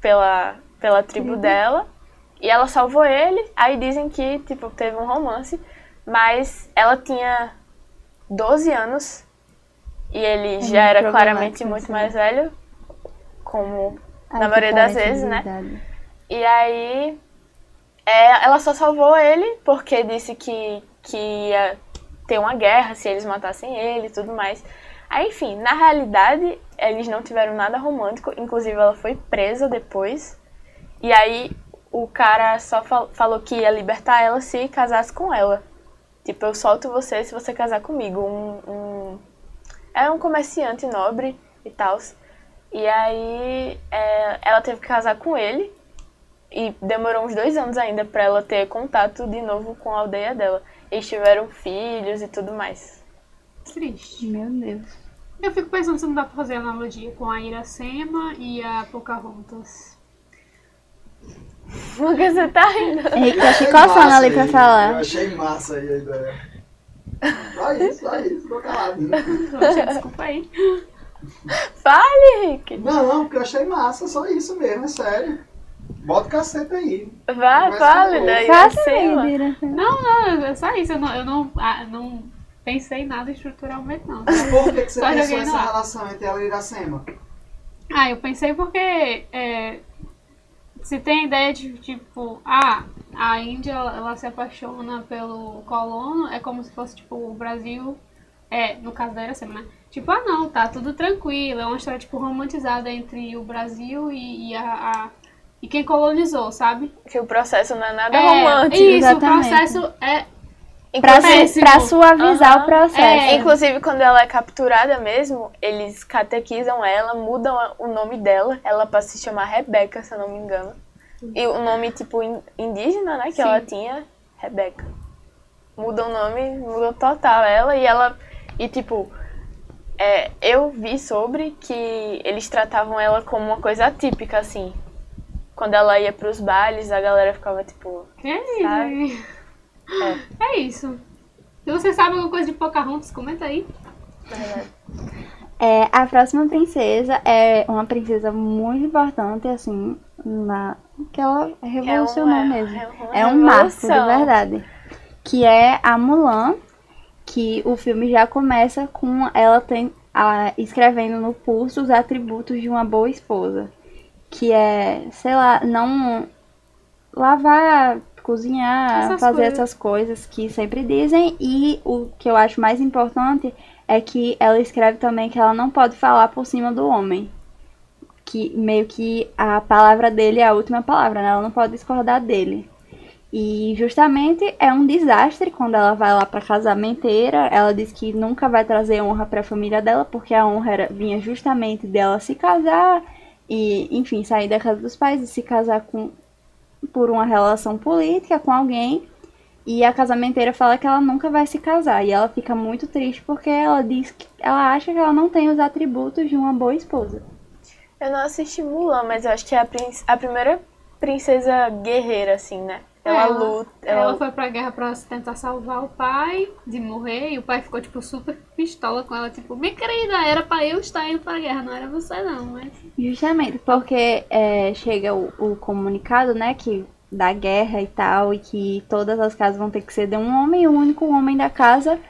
B: pela, pela tribo dela e ela salvou ele. Aí dizem que, tipo, teve um romance, mas ela tinha 12 anos e ele já
A: muito
B: era claramente muito
A: isso,
B: mais velho, como
A: Ai,
B: na maioria das vezes, né? E aí é, ela só salvou ele porque disse que, que ia ter uma guerra se eles matassem ele e tudo mais. Aí, enfim, na realidade, eles não tiveram nada romântico, inclusive ela foi presa depois. E aí o cara só fal- falou que ia libertar ela se casasse com ela. Tipo, eu solto você se você casar comigo. Um, um... Era um comerciante nobre e tal. E aí é, ela teve que casar com ele. E demorou uns dois anos ainda pra ela ter contato de novo com a aldeia dela. Eles tiveram filhos e tudo mais.
C: Triste.
A: Meu Deus.
C: Eu fico pensando se não dá pra fazer analogia com a Iracema e a Pocahontas.
B: Que você tá rindo?
A: Henrique tá se
D: Achei
A: coçando
D: massa
A: ali pra
D: aí. Eu
A: falar.
D: achei massa aí a ideia. Só isso, só isso, tô calado.
C: Poxa, desculpa aí.
B: Fale, Henrique.
D: Não, porque eu achei massa, só isso mesmo, é sério. Bota o cacete aí.
B: Vai, fale daí.
A: Faça.
C: Não, não, é só isso. Eu não, eu não, ah, não pensei em nada estruturalmente, não.
D: Por que, que você
C: Só
D: pensou
C: ar.
D: relação entre ela e Iracema?
C: Ah, eu pensei porque é, se tem a ideia de tipo, ah, a Índia ela, ela se apaixona pelo colono, é como se fosse tipo o Brasil, é, no caso da Iracema, né? Tipo, ah não, tá tudo tranquilo, é uma história tipo romantizada entre o Brasil e, e a, a- e quem colonizou, sabe?
B: Que o processo não é nada
C: É,
B: romântico.
C: Isso,
A: Exatamente.
C: o processo é
A: Pra, su- pra suavizar
B: Aham.
A: o processo.
C: É.
B: inclusive, quando ela é capturada mesmo, eles catequizam ela, mudam o nome dela. Ela passa a se chamar Rebeca, se eu não me engano. E o nome, tipo, in- indígena, né, que
C: Sim.
B: ela tinha, Rebeca. Muda o nome, muda total ela e ela. E tipo, é, eu vi sobre que eles tratavam ela como uma coisa atípica, assim. Quando ela ia pros bailes, a galera ficava tipo. Sabe?
C: É isso. Se você sabe alguma coisa de Pocahontas, comenta aí.
A: É, a próxima princesa é uma princesa muito importante, assim, na, que ela revolucionou
B: uma-
A: mesmo.
B: é
A: É um marco, de verdade. Que é a Mulan, que o filme já começa com ela tem, a- escrevendo no pulso os atributos de uma boa esposa. Que é, sei lá, não lavar, cozinhar,
C: Essas
A: fazer
C: coisas.
A: essas coisas que sempre dizem. E o que eu acho mais importante é que ela escreve também que ela não pode falar por cima do homem. Que meio que a palavra dele é a última palavra, né? Ela não pode discordar dele. E justamente é um desastre quando ela vai lá pra casamenteira. Ela diz que nunca vai trazer honra pra família dela, porque a honra era- vinha justamente dela se casar e, enfim, sair da casa dos pais e se casar com por uma relação política com alguém. E a casamenteira fala que ela nunca vai se casar. E ela fica muito triste porque ela diz que ela acha que ela não tem os atributos de uma boa esposa.
B: Eu não assisti Mulan, mas eu acho que é a, prin- a primeira princesa guerreira, assim, né? Ela,
C: Ela-
B: luta.
C: Ela,
B: Ela,
C: foi pra guerra pra tentar salvar o pai de morrer e o pai ficou, tipo, super pistola com ela, tipo, minha querida, era pra eu estar indo pra guerra, não era você não, mas.
A: Justamente, porque é, chega o, o comunicado, né, que da guerra e tal, e que todas as casas vão ter que ser de um homem, e o único homem da casa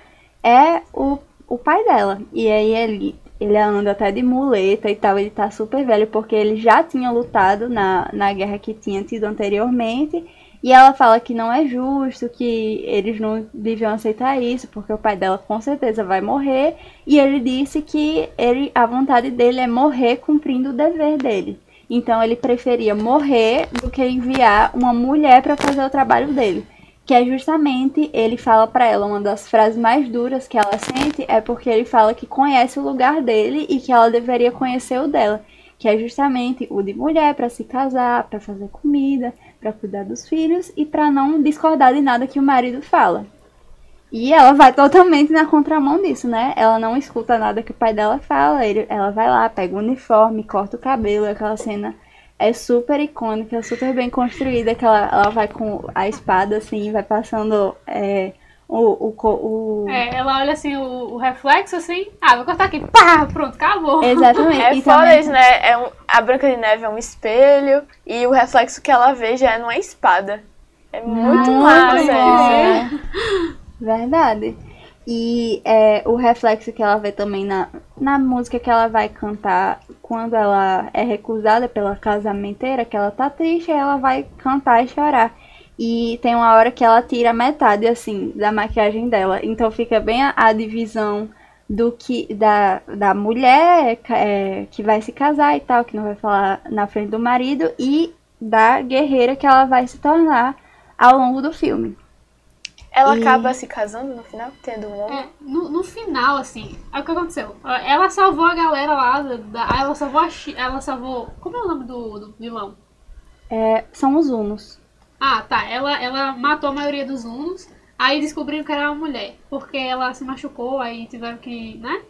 A: é o, o pai dela. E aí ele, ele anda até de muleta e tal, ele tá super velho porque ele já tinha lutado na, na guerra que tinha tido anteriormente. E ela fala que não é justo, que eles não deviam aceitar isso, porque o pai dela com certeza vai morrer. E ele disse que ele, a vontade dele é morrer cumprindo o dever dele. Então ele preferia morrer do que enviar uma mulher para fazer o trabalho dele. Que é justamente ele fala para ela uma das frases mais duras que ela sente é porque ele fala que conhece o lugar dele e que ela deveria conhecer o dela, que é justamente o de mulher para se casar, para fazer comida, para cuidar dos filhos e para não discordar de nada que o marido fala. E ela vai totalmente na contramão disso, né? Ela não escuta nada que o pai dela fala. Ele, ela vai lá, pega o uniforme, corta o cabelo. Aquela cena é super icônica, super bem construída. Que ela, ela vai com a espada, assim, vai passando é, o, o, o...
C: É, ela olha assim, o, o, reflexo, assim, ah, vou cortar aqui, pá, pronto, acabou.
A: Exatamente.
B: É foda também... isso, né? É um, a Branca de Neve é um espelho e o reflexo que ela vê já é numa espada. É muito, muito massa isso.
A: Verdade. E é, o reflexo que ela vê também na, na música que ela vai cantar quando ela é recusada pela casamenteira, que ela tá triste, ela vai cantar e chorar. E tem uma hora que ela tira metade, assim, da maquiagem dela. Então fica bem a, a divisão do que da, da mulher é, que vai se casar e tal, que não vai falar na frente do marido, e da guerreira que ela vai se tornar ao longo do filme.
B: Ela e... acaba se casando no final, tendo um homem?
C: É, no, no final, assim, é o que aconteceu. Ela salvou a galera lá, da, ela salvou a ela salvou. Como é o nome do, do vilão?
A: É, são os Unos.
C: Ah, tá. Ela, ela matou a maioria dos Unos. Aí descobriram que era uma mulher. Porque ela se machucou, aí tiveram que. né?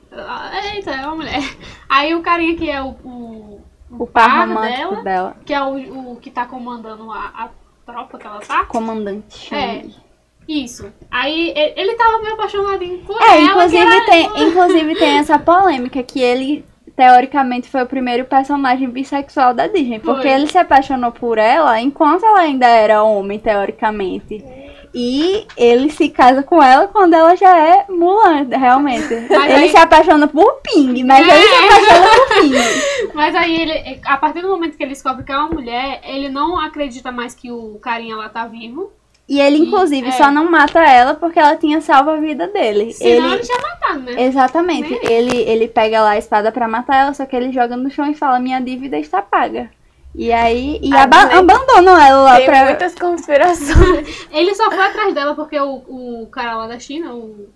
C: Eita, é uma mulher. Aí o carinha que é o. O,
A: o, o par dela, dela,
C: Que é o, o que tá comandando a, a tropa que ela tá.
A: Comandante.
C: É. Isso. Aí ele tava meio apaixonadinho por
A: é,
C: ela.
A: Inclusive tem, inclusive tem essa polêmica que ele teoricamente foi o primeiro personagem bissexual da Disney, porque foi. ele se apaixonou por ela enquanto ela ainda era homem, teoricamente. E ele se casa com ela quando ela já é Mulan, realmente. Mas ele aí... se apaixona por Ping, mas é. ele se apaixona por Ping.
C: Mas aí ele, a partir do momento que ele descobre que é uma mulher, ele não acredita mais que o carinha lá tá vivo.
A: E ele, inclusive, é. só não mata ela porque ela tinha salvo a vida dele.
C: Senão ele, ele tinha matado, né?
A: Exatamente. Né? Ele, ele pega lá a espada para matar ela, só que ele joga no chão e fala: Minha dívida está paga. E aí. E aba abandonam ela lá
B: Tem
A: pra.
B: muitas conspirações.
C: ele só foi atrás dela porque o, o cara lá da China, o.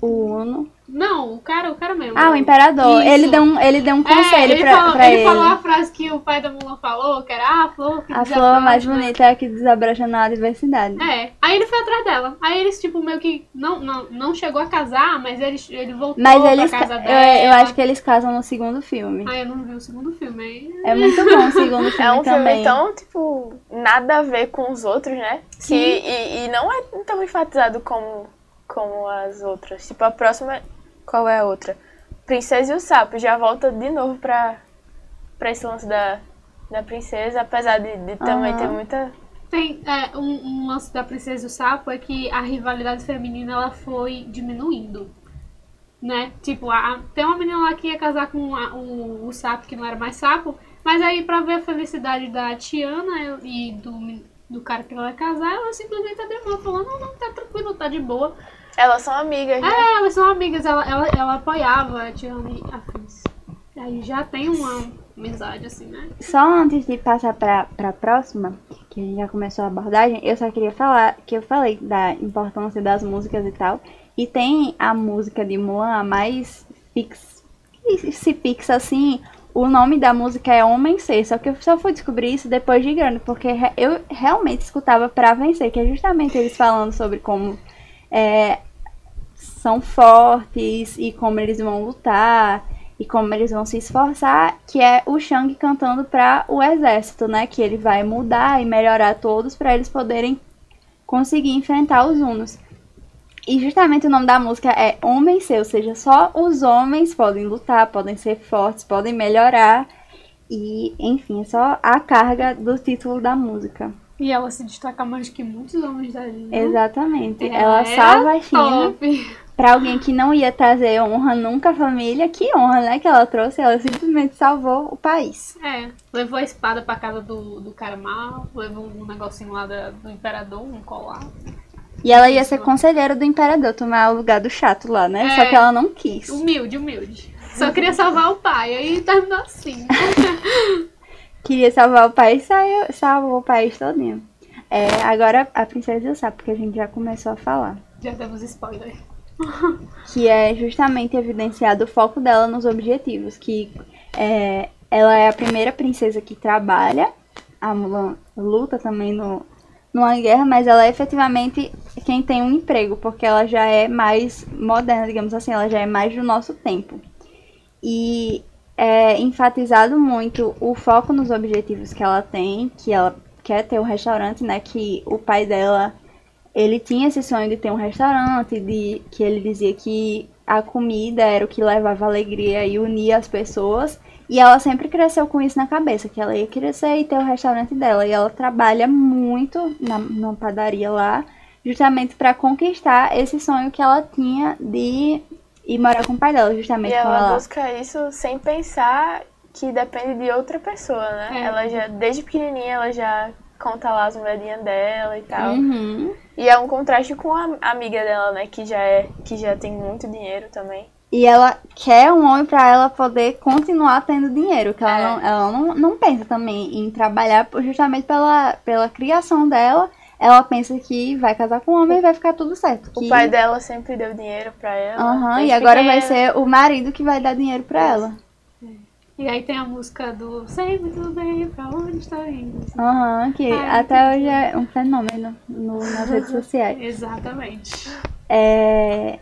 A: O Uno.
C: Não, o cara, o cara mesmo.
A: Ah, o imperador. Ele deu, um, ele deu um conselho é, ele pra,
C: falou,
A: pra
C: ele.
A: Ele
C: falou a frase que o pai da Mulan falou, que era ah, a flor que
A: A flor mais bonita é a que desabrocha na diversidade.
C: É. Aí ele foi atrás dela. Aí eles, tipo, meio que não, não, não chegou a casar, mas ele, ele voltou
A: mas eles,
C: pra casa
A: eu,
C: dela.
A: Eu acho que eles casam no segundo filme.
C: Ah, eu não vi o segundo filme. Aí...
A: É muito bom o segundo filme
B: É um
A: também.
B: filme tão, tipo, nada a ver com os outros, né? Sim. Que, e, e não é tão enfatizado como, como as outras. Tipo, a próxima qual é a outra? Princesa e o Sapo. Já volta de novo pra, pra esse lance da, da princesa, apesar de, de também uhum. ter muita.
C: Tem é, um, um, lance da Princesa e o Sapo é que a rivalidade feminina ela foi diminuindo. Né? Tipo, a, tem uma menina lá que ia casar com a, o, o sapo que não era mais sapo, mas aí pra ver a felicidade da Tiana e do, do cara que ela vai casar, ela simplesmente mão, falou, não, não, tá tranquilo, tá de boa.
B: Elas são amigas, né?
C: É, elas são amigas. Ela, ela, ela apoiava a Tiana Afins. Aí já tem uma amizade, assim, né?
A: Só antes de passar pra, pra próxima, que a gente já começou a abordagem, eu só queria falar que eu falei da importância das músicas e tal. E tem a música de Mulan, a mais fix, se fixa assim, o nome da música é Homem Ser, só que eu só fui descobrir isso depois de grande, porque eu realmente escutava pra vencer, que é justamente eles falando sobre como é, são fortes e como eles vão lutar e como eles vão se esforçar, que é o Shang cantando para o exército, né? Que ele vai mudar e melhorar todos para eles poderem conseguir enfrentar os Unos. E justamente o nome da música é Homem Ser, ou seja, só os homens podem lutar, podem ser fortes, podem melhorar. E, enfim, é só a carga do título da música.
C: E ela se destaca mais que muitos homens da linha.
A: Exatamente. Ela, ela salva a China.
C: Top.
A: Pra alguém que não ia trazer honra nunca à família, que honra, né? Que ela trouxe, ela simplesmente salvou o país.
C: É, levou a espada pra casa do, do cara mal, levou um negocinho lá da- do imperador, um colar.
A: E ela ia ser conselheira do imperador, tomar o lugar do chato lá, né? Só
C: É.
A: que ela não quis.
C: Humilde, humilde. Só queria salvar o pai, aí terminou assim.
A: Queria salvar o país, saiu, salvou o país todinho. É, agora a princesa sabe, porque a gente já começou a falar.
C: Já demos spoiler.
A: que é justamente evidenciado o foco dela nos objetivos, que é, ela é a primeira princesa que trabalha, a Mulan luta também no, numa guerra, mas ela é efetivamente quem tem um emprego, porque ela já é mais moderna, digamos assim, ela já é mais do nosso tempo. E é enfatizado muito o foco nos objetivos que ela tem, que ela quer ter um restaurante, né, que o pai dela ele tinha esse sonho de ter um restaurante, de que ele dizia que a comida era o que levava alegria e unia as pessoas. E ela sempre cresceu com isso na cabeça, que ela ia crescer e ter o restaurante dela. E ela trabalha muito na, na padaria lá, justamente para conquistar esse sonho que ela tinha de ir morar com o pai dela,
B: E
A: justamente com
B: ela
A: ela.
B: busca isso sem pensar que depende de outra pessoa, né?
C: É.
B: Ela já, desde pequenininha, ela já conta lá as moedinhas dela e tal.
A: Uhum.
B: E é um contraste com a amiga dela, né? Que já é, que já tem muito dinheiro também.
A: E ela quer um homem pra ela poder continuar tendo dinheiro, que ela,
B: É.
A: não, ela não, não pensa também em trabalhar justamente pela, pela criação dela. Ela pensa que vai casar com um homem e vai ficar tudo certo.
B: O
A: que-
B: pai dela sempre deu dinheiro pra ela.
A: Aham,
B: desde
A: e agora vai
B: pequena.
A: ser o marido que vai dar dinheiro pra ela.
C: E aí tem a música do Sei muito bem pra onde está indo.
A: Aham, que
C: Ai,
A: até hoje é um fenômeno no- nas redes sociais.
C: Exatamente.
A: É,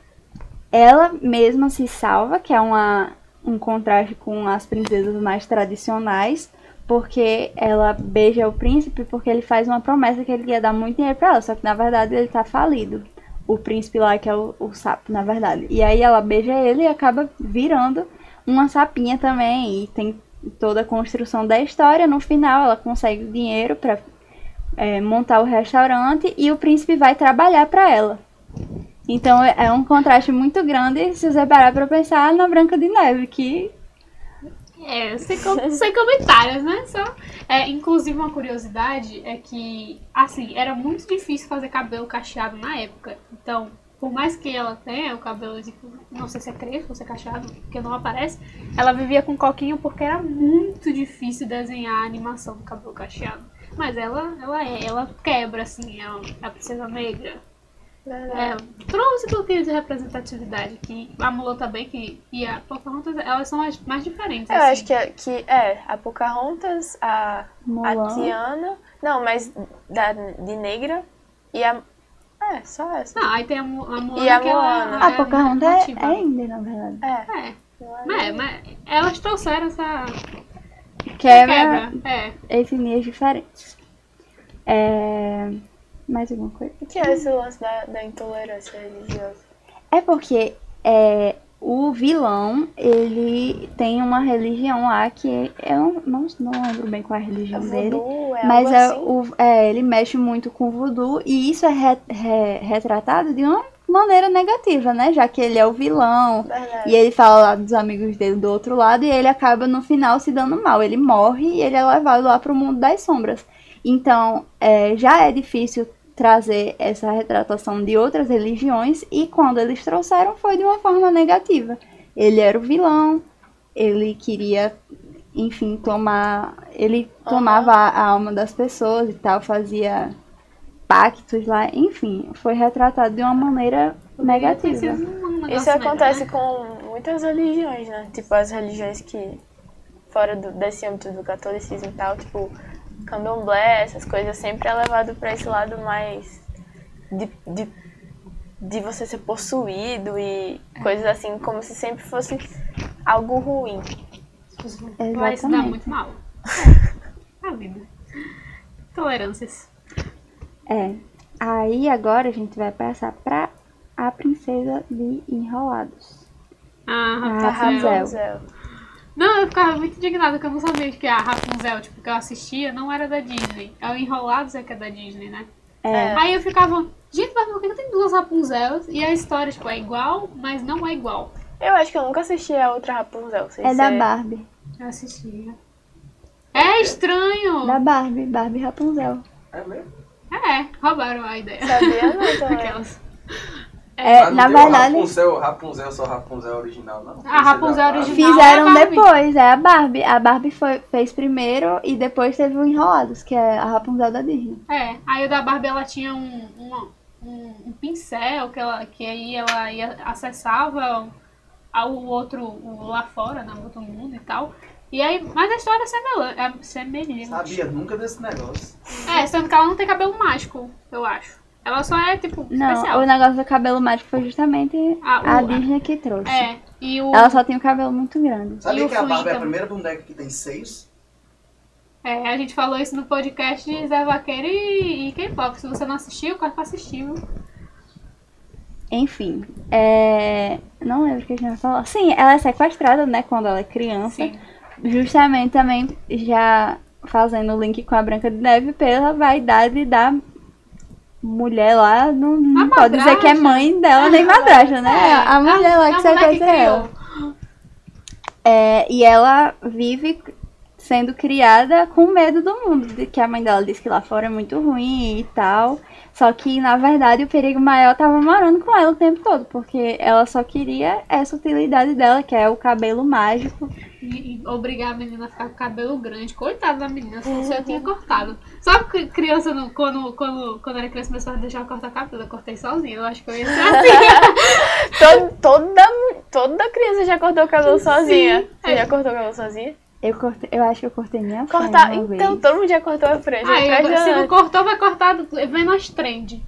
A: ela mesma se salva, que é uma, um contraste com as princesas mais tradicionais, porque ela beija o príncipe porque ele faz uma promessa que ele ia dar muito dinheiro pra ela, só que na verdade ele tá falido. O príncipe lá, que é o, o sapo, na verdade. E aí ela beija ele e acaba virando uma sapinha também. E tem toda a construção da história. No final, ela consegue o dinheiro pra é, montar o restaurante e o príncipe vai trabalhar pra ela. Então é é um contraste muito grande se você parar pra pensar na Branca de Neve, que
C: É, sem, com- sem comentários, né? Só, é, inclusive, uma curiosidade é que, assim, era muito difícil fazer cabelo cacheado na época. Então, por mais que ela tenha o cabelo, de, não sei se é crespo ou se é cacheado, porque não aparece, ela vivia com coquinho porque era muito difícil desenhar a animação do cabelo cacheado. Mas ela, ela é, ela quebra, assim, é a princesa negra. É, trouxe um pouquinho de representatividade que a Mulan também, que e a Pocahontas, elas são as mais diferentes.
B: Eu
C: assim.
B: acho que é, que é a Pocahontas, a, a
A: Mulan.
B: Tiana. Não, mas da, de negra. E a. É, só essa.
C: Não, aí tem a, a Mulan
B: E a
C: que ela
B: Moana.
A: a Pocahontas é, é índia, na verdade.
B: É.
C: É, mas, mas elas trouxeram essa
A: Quebra
C: quebra. É.
A: etnias diferentes. É... Mais alguma coisa?
B: O que é esse lance da, da intolerância religiosa?
A: É porque é, o vilão, ele tem uma religião lá que eu não, não lembro bem qual é a
B: É
A: religião dele.
B: voodoo? É
A: Mas é,
B: assim?
A: o, é, ele mexe muito com o voodoo e isso é re- re- retratado de uma maneira negativa, né? Já que ele é o vilão
B: Verdade.
A: e ele fala lá dos amigos dele do outro lado e ele acaba no final se dando mal. Ele morre e ele é levado lá pro mundo das sombras. Então, é, já é difícil trazer essa retratação de outras religiões e quando eles trouxeram foi de uma forma negativa. Ele era o vilão, ele queria, enfim, tomar. Ele tomava a alma das pessoas e tal, fazia pactos lá, enfim, foi retratado de uma maneira negativa.
C: Um
B: Isso acontece
C: melhor, né?
B: com muitas religiões, né? Tipo, as religiões que, fora do, desse âmbito do catolicismo e tal, tipo, candomblé, essas coisas, sempre é levado pra esse lado mais de, de, de você ser possuído e coisas assim, como se sempre fosse algo ruim.
C: Vai se dar
A: Exatamente.
C: muito mal. É. A vida. Tolerâncias.
A: É. Aí agora a gente vai passar pra a princesa de Enrolados.
C: Ah,
A: Ah,
C: Rapunzel.
A: Rapunzel.
C: Não, eu ficava muito indignada que eu não sabia que a Rapunzel, tipo, que eu assistia, não era da Disney. É o Enrolados é que é da Disney, né?
A: É.
C: Aí eu ficava, gente, mas por que tem duas Rapunzels? E a história, tipo, é igual, mas não é igual.
B: Eu acho que eu nunca assisti a outra Rapunzel. sem
A: É da
B: ser-
A: Barbie.
C: Eu assistia. É estranho.
A: Da Barbie, Barbie Rapunzel.
D: É mesmo?
C: É, roubaram a ideia.
B: Sabia não também.
C: Aquelas.
A: É,
E: Mas não
A: na
E: o
A: verdade,
E: Rapunzel, Rapunzel, só Rapunzel original, não?
C: A Rapunzel
E: é
C: original.
A: fizeram
C: é
A: depois, é a Barbie. A Barbie foi, fez primeiro e depois teve o Enrolados, que é a Rapunzel da Disney.
C: É, aí o da Barbie ela tinha um, um, um, um pincel que, ela, que aí ela ia, acessava ao outro o lá fora, no outro mundo e tal. E aí, mas a história é semelhante. É semelhante.
D: Sabia nunca desse negócio.
C: É, sendo que ela não tem cabelo mágico, eu acho. Ela só é, tipo,
A: Não,
C: especial.
A: o negócio do cabelo mágico foi justamente
C: Ah,
A: a
C: o-
A: Disney que trouxe.
C: É, e o...
A: Ela só tem um cabelo muito grande.
D: Sabia
C: o
D: que a Barbie é a primeira boneca que tem seios?
C: É, a gente falou isso no podcast de Zé Vaqueiro e, e K-pop. Se você não assistiu, corre pra assistir, viu?
A: Enfim, é... não lembro o que a gente vai falar. Sim, ela é sequestrada, né, quando ela é criança.
C: Sim.
A: Justamente também já fazendo o link com a Branca de Neve pela vaidade da mulher lá. Não, não pode dizer que é mãe dela nem madrasta, né?
C: É,
A: a mulher lá
C: a
A: que
C: mulher
A: sequestra ela.
C: criou.
A: É, e ela vive sendo criada com medo do mundo, de que a mãe dela diz que lá fora é muito ruim e tal. Só que, na verdade, o perigo maior tava morando com ela o tempo todo, porque ela só queria essa utilidade dela, que é o cabelo mágico.
C: E, e obrigar a menina a ficar com cabelo grande. Coitada da menina, se você eu tinha cortado. Sabe que criança, não- quando, quando, quando era criança, começava a deixar eu cortar cabelo? Eu cortei sozinha, eu acho que eu ia ser assim.
B: Todo- toda, toda criança já cortou o cabelo sozinha. Você
C: É.
B: já cortou o cabelo sozinha?
A: Eu, cortei, eu acho que eu cortei minha
B: Cortar.
A: franja uma
B: Então,
A: vez.
B: todo mundo já cortou a franja.
C: Aí, agora, se não cortou, vai cortar do- vendo as trend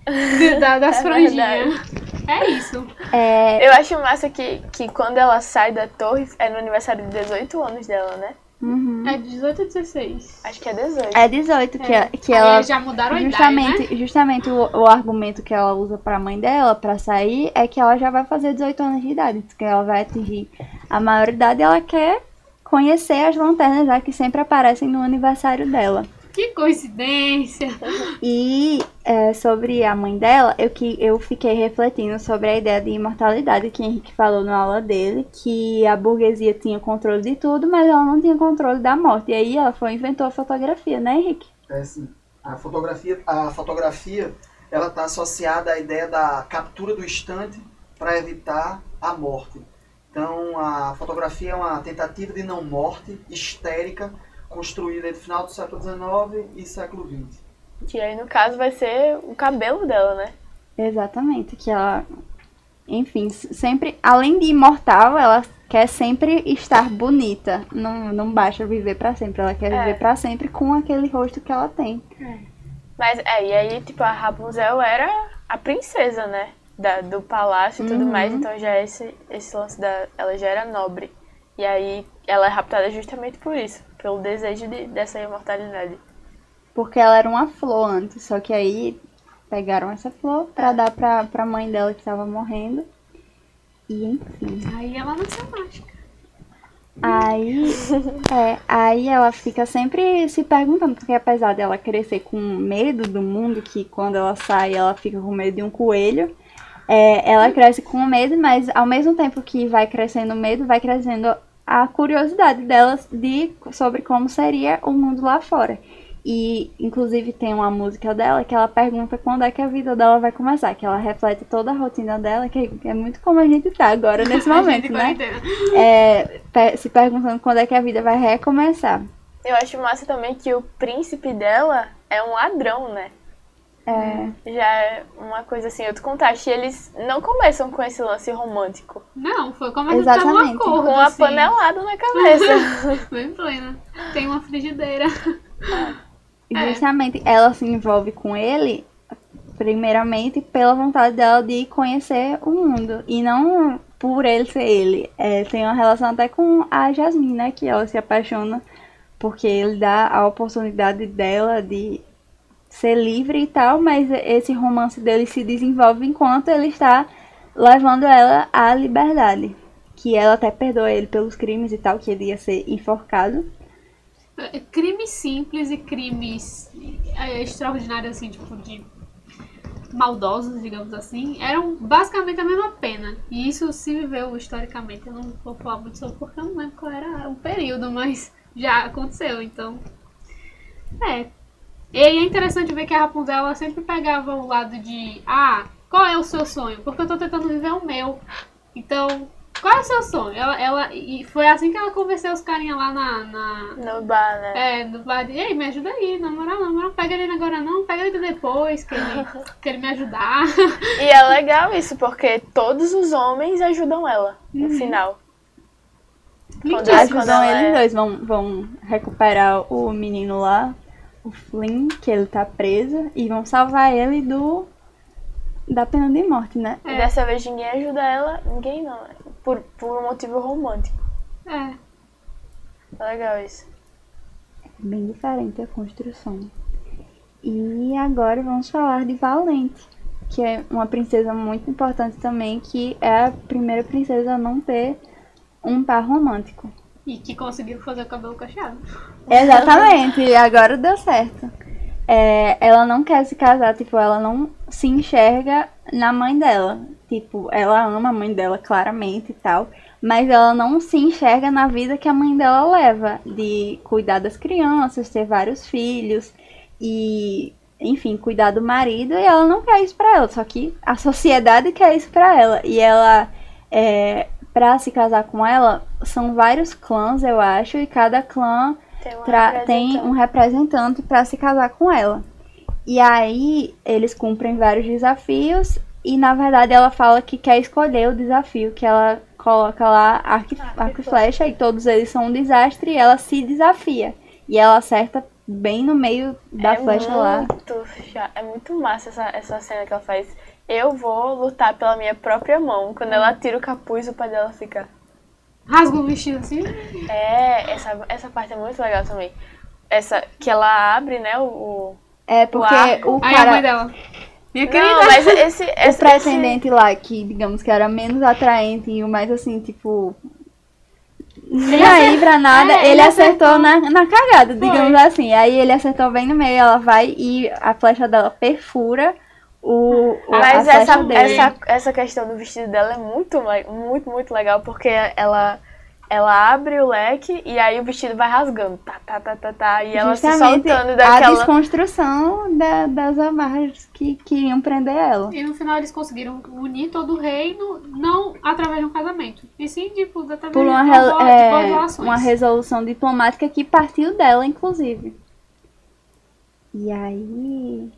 C: da- das
B: É
C: franjinhas. É isso.
A: É,
B: Eu acho massa que, que quando ela sai da torre, é no aniversário de 18 anos dela, né?
A: Uhum.
C: É de 18 a 16.
B: Acho que é 18.
A: é 18 que,
C: É.
A: que ela.
C: eles já mudaram a
A: Justamente,
C: idade, né?
A: justamente o, o argumento que ela usa pra mãe dela pra sair é que ela já vai fazer 18 anos de idade, que ela vai atingir a maioridade e ela quer conhecer as lanternas já que sempre aparecem no aniversário dela.
C: Que coincidência.
A: E é, sobre a mãe dela, eu, que, eu fiquei refletindo sobre a ideia de imortalidade que Henrique falou na aula dele, que a burguesia tinha controle de tudo, mas ela não tinha controle da morte. E aí ela foi inventou a fotografia, né, Henrique?
D: É assim, a fotografia, a fotografia, ela está associada à ideia da captura do instante para evitar a morte. Então, a fotografia é uma tentativa de não morte histérica construída entre final do século XIX e século XX.
B: Que aí, no caso, vai ser o cabelo dela, né?
A: Exatamente, que ela, enfim, sempre, além de imortal, ela quer sempre estar bonita. Não, não basta viver pra sempre, ela quer
B: É.
A: viver pra sempre com aquele rosto que ela tem.
B: Mas, é, e aí, tipo, a Rapunzel era a princesa, né? Da, do palácio e tudo
A: Uhum.
B: mais, então já esse, esse lance da. Ela já era nobre. E aí, ela é raptada justamente por isso, pelo desejo de, dessa imortalidade.
A: Porque ela era uma flor antes, só que aí pegaram essa flor pra dar pra, pra mãe dela que tava morrendo. E enfim.
C: Aí ela nasceu mágica.
A: Aí, é, aí ela fica sempre se perguntando, porque apesar dela crescer com medo do mundo, que quando ela sai ela fica com medo de um coelho, é, ela cresce com medo, mas ao mesmo tempo que vai crescendo o medo, vai crescendo a curiosidade dela de, sobre como seria o mundo lá fora. E, inclusive, tem uma música dela que ela pergunta quando é que a vida dela vai começar, que ela reflete toda a rotina dela, que é muito como a gente tá agora nesse
C: A
A: momento,
C: gente
A: né? é, se perguntando quando é que a vida vai recomeçar.
B: Eu acho massa também que o príncipe dela é um ladrão, né?
A: É,
B: Já é uma coisa assim, outro contraste. E eles não começam com esse lance romântico.
C: Não, foi como a gente num
A: Exatamente.
C: acordo,
B: Com uma
C: assim.
B: panelada na cabeça.
C: Bem plena. Tem uma frigideira. É.
A: justamente ela se envolve com ele, primeiramente pela vontade dela de conhecer o mundo. E não por ele ser ele. É, tem uma relação até com a Jasmine, né? Que ela se apaixona porque ele dá a oportunidade dela de ser livre e tal, mas esse romance dele se desenvolve enquanto ele está levando ela à liberdade. Que ela até perdoa ele pelos crimes e tal, que ele ia ser enforcado.
C: É, Crimes simples e crimes é, extraordinários, assim, tipo, de maldosos, digamos assim, eram basicamente a mesma pena. E isso se viveu historicamente. Eu não vou falar muito sobre porque eu não lembro qual era o período, mas já aconteceu, então. É. E aí é interessante ver que a Rapunzel ela sempre pegava o lado de ah, qual é o seu sonho? Porque eu tô tentando viver o meu. Então, qual é o seu sonho? Ela, ela, e foi assim que ela convenceu os carinha lá na, na,
B: No bar, né?
C: é, no bar de, ei, me ajuda aí, na moral, na moral, pega ele agora não, pega ele depois, que ele, que ele me ajudar.
B: E é legal isso, porque todos os homens ajudam ela no final. Quando quando
A: eles
B: é-
A: dois, vão, vão recuperar o menino lá, o Flynn, que ele tá preso, e vão salvar ele do. da pena de morte, né?
B: E dessa vez ninguém ajuda ela, ninguém não, é por, por um motivo romântico.
C: É,
B: É legal isso.
A: Bem diferente a construção. E agora vamos falar de Valente, que é uma princesa muito importante também, que é a primeira princesa a não ter um par romântico.
C: e que conseguiram fazer o cabelo cacheado.
A: Exatamente, e agora deu certo. É, ela não quer se casar, tipo, ela não se enxerga na mãe dela. Tipo, ela ama a mãe dela claramente e tal, mas ela não se enxerga na vida que a mãe dela leva, de cuidar das crianças, ter vários filhos e, enfim, cuidar do marido, e ela não quer isso pra ela, só que a sociedade quer isso pra ela. E ela, é, pra se casar com ela, são vários clãs, eu acho, e cada clã
B: Tem,
A: tra- tem um
B: representante.
A: para se casar com ela. E aí eles cumprem vários desafios e na verdade ela fala que quer escolher o desafio, que ela coloca lá arco, e-
B: Arco e
A: flecha e todos eles são um desastre e ela se desafia. E ela acerta bem no meio da
B: é
A: flecha lá.
B: muito cha- É muito massa essa, essa cena que ela faz. Eu vou lutar pela minha própria mão. Quando ela tira o capuz, o pai dela fica.
C: Rasga o vestido assim.
B: É, essa, essa parte é muito legal também. Essa que ela abre, né? O. o-
A: É porque
B: arco.
A: o
C: Aí a mãe
A: cara,
C: dela. Minha querida.
B: Não, mas esse.
A: o
B: esse
A: pretendente lá, que digamos que era menos atraente e o mais assim, tipo. Nem aí pra nada,
C: é,
A: ele,
C: ele
A: acertou, na, na cagada,
C: Foi.
A: digamos assim. Aí ele acertou bem no meio, ela vai e a flecha dela perfura o, o a
B: Mas essa,
A: dele.
B: essa, essa questão do vestido dela é muito, muito, muito legal, porque ela, ela abre o leque e aí o vestido vai rasgando. Tá, tá, tá, tá, tá. E ela se soltando
A: a
B: daquela.
A: desconstrução da- das amarras que queriam prender ela.
C: E no final eles conseguiram unir todo o reino, não através de um casamento. E sim, tipo, através
A: Por uma,
C: de,
A: é,
C: boas relações.
A: uma resolução diplomática que partiu dela, inclusive. E aí.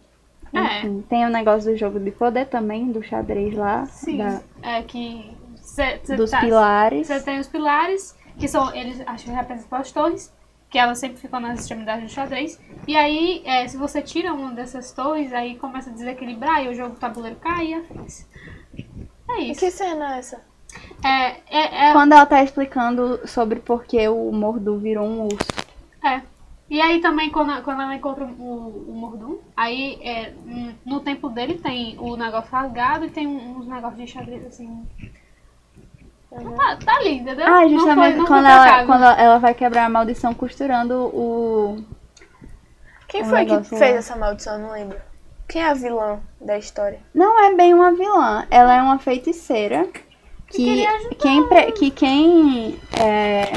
C: É.
A: Enfim, tem o negócio do jogo de poder também, do xadrez lá.
C: Sim,
A: da-
C: é que cê, cê
A: dos
C: tá-
A: pilares.
C: Você tem os pilares, que são, eles acho que representam as torres, que elas sempre ficam nas extremidades do xadrez. E aí, é, se você tira uma dessas torres, aí começa a desequilibrar e o jogo tabuleiro cai e afins. É isso.
B: Que cena é essa?
C: É, é, é,
A: Quando ela tá explicando sobre por que o Mordu virou um urso.
C: é. E aí também, quando, quando ela encontra o, o Mordum, aí é, no tempo dele tem o negócio rasgado e tem uns negócios de xadrez assim. Tá, tá ali, entendeu?
A: Ah,
C: Não
A: justamente
C: foi-
A: quando, ela, quando ela vai quebrar a maldição costurando o.
B: Quem
A: Um
B: foi que fez
A: lá.
B: essa maldição? Eu não lembro. Quem é a vilã da história?
A: Não é bem uma vilã, ela é uma feiticeira que
C: ajudar.
A: quem, pre- que quem é,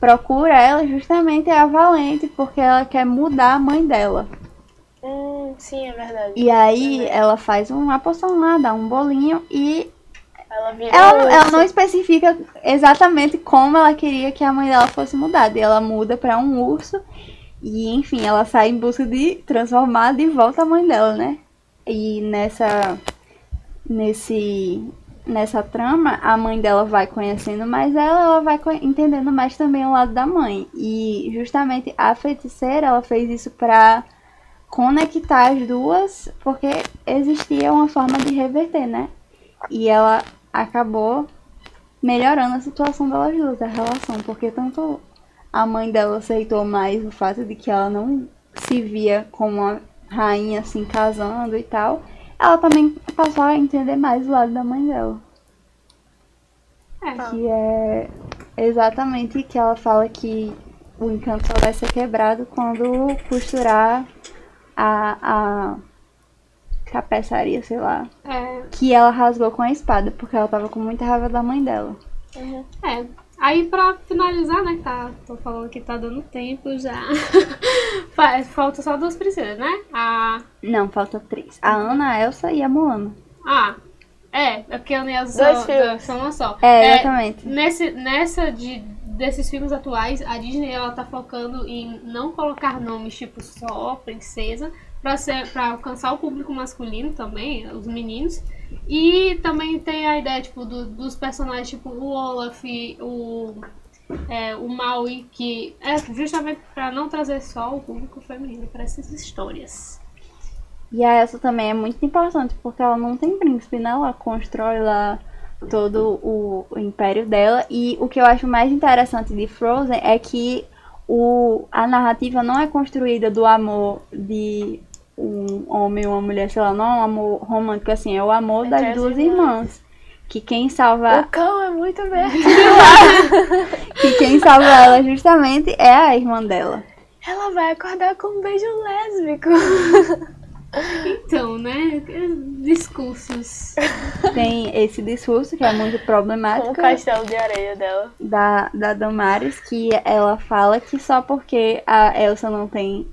A: procura ela justamente é a Valente, porque ela quer mudar a mãe dela.
B: Hum, sim, é verdade.
A: E aí ela faz uma poção lá, dá um bolinho e
B: Ela
A: ela, não- ela não especifica exatamente como ela queria que a mãe dela fosse mudada. E ela muda pra um urso e, enfim, ela sai em busca de transformar de volta a mãe dela, né? E nessa nesse nessa trama, a mãe dela vai conhecendo mais ela, ela vai entendendo mais também o lado da mãe. E justamente a feiticeira, ela fez isso pra conectar as duas, porque existia uma forma de reverter, né? E ela acabou melhorando a situação delas duas, a relação, porque tanto a mãe dela aceitou mais o fato de que ela não se via como uma rainha assim casando e tal, ela também passou a entender mais o lado da mãe dela.
C: É.
A: Que é exatamente que ela fala que o encanto só vai ser quebrado quando costurar a, a tapeçaria, sei lá.
C: É,
A: Que ela rasgou com a espada, porque ela tava com muita raiva da mãe dela.
C: é. Aí pra finalizar, né, que tá, tô falando que tá dando tempo já. Fa- Falta só duas princesas, né? A.
A: Não, falta três. A Ana, a Elsa e a Moana.
C: Ah, é, é porque a Ana e a Elsa são, uma só.
A: É, exatamente.
C: Nesse, nessa de, desses filmes atuais, a Disney ela tá focando em não colocar nomes tipo só princesa pra, ser, pra alcançar o público masculino também, os meninos. E também tem a ideia tipo, do- dos personagens tipo o Olaf, o, é, o Maui, que é justamente pra não trazer só o público feminino para essas histórias.
A: E a Elsa também é muito importante, porque ela não tem príncipe, né? Ela constrói lá todo o, o império dela. E o que eu acho mais interessante de Frozen é que o, a narrativa não é construída do amor de um homem e uma mulher, sei lá, não é um amor romântico assim, é o amor
B: Entre
A: das
B: as
A: duas
B: irmãs.
A: irmãs. Que quem salva,
B: O cão é muito verde.
A: que quem salva ela justamente é a irmã dela.
B: Ela vai acordar com um beijo lésbico.
C: Então, né? Discursos.
A: Tem esse discurso que é muito
B: Com
A: problemático.
B: o castelo de areia dela.
A: da, da Damares que ela fala que só porque a Elsa não tem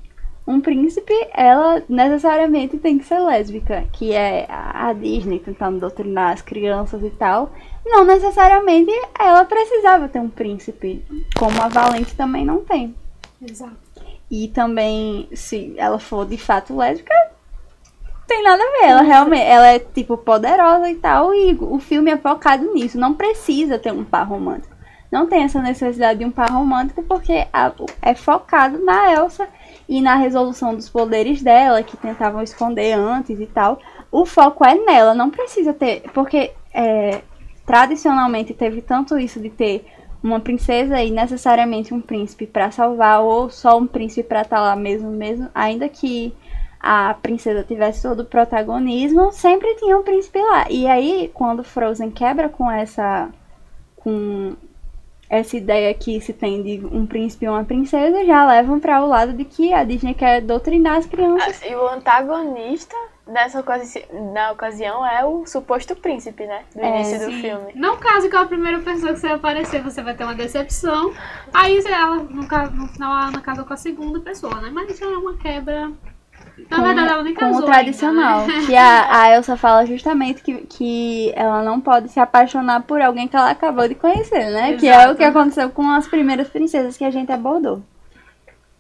A: um príncipe, ela necessariamente tem que ser lésbica, que é a Disney tentando doutrinar as crianças e tal. Não necessariamente ela precisava ter um príncipe, como a Valente também não tem.
C: Exato.
A: E também, se ela for de fato lésbica, tem nada a ver. Ela realmente, ela é tipo poderosa e tal, e o filme é focado nisso. Não precisa ter um par romântico. Não tem essa necessidade de um par romântico porque é focado na Elsa e na resolução dos poderes dela, que tentavam esconder antes e tal. O foco é nela, não precisa ter. Porque é, tradicionalmente teve tanto isso de ter uma princesa e necessariamente um príncipe pra salvar, ou só um príncipe pra estar lá mesmo, mesmo, ainda que a princesa tivesse todo o protagonismo, sempre tinha um príncipe lá. E aí, quando Frozen quebra com essa com essa ideia que se tem de um príncipe e uma princesa, já levam pra o lado de que a Disney quer doutrinar as crianças.
B: E o antagonista nessa ocasi na ocasião é o suposto príncipe, né? Do
A: É,
B: início do
C: Sim.
B: filme.
C: Não case com a primeira pessoa que você aparecer, você vai ter uma decepção. Aí ela, no, no final, a Ana casa com a segunda pessoa, né? Mas já é uma quebra. Na
A: com,
C: verdade, ela nem
A: com
C: casou.
A: o tradicional.
C: Ainda, né?
A: Que a, a Elsa fala justamente que, que ela não pode se apaixonar por alguém que ela acabou de conhecer, né? Que é
C: Exato.
A: o que aconteceu com as primeiras princesas que a gente abordou.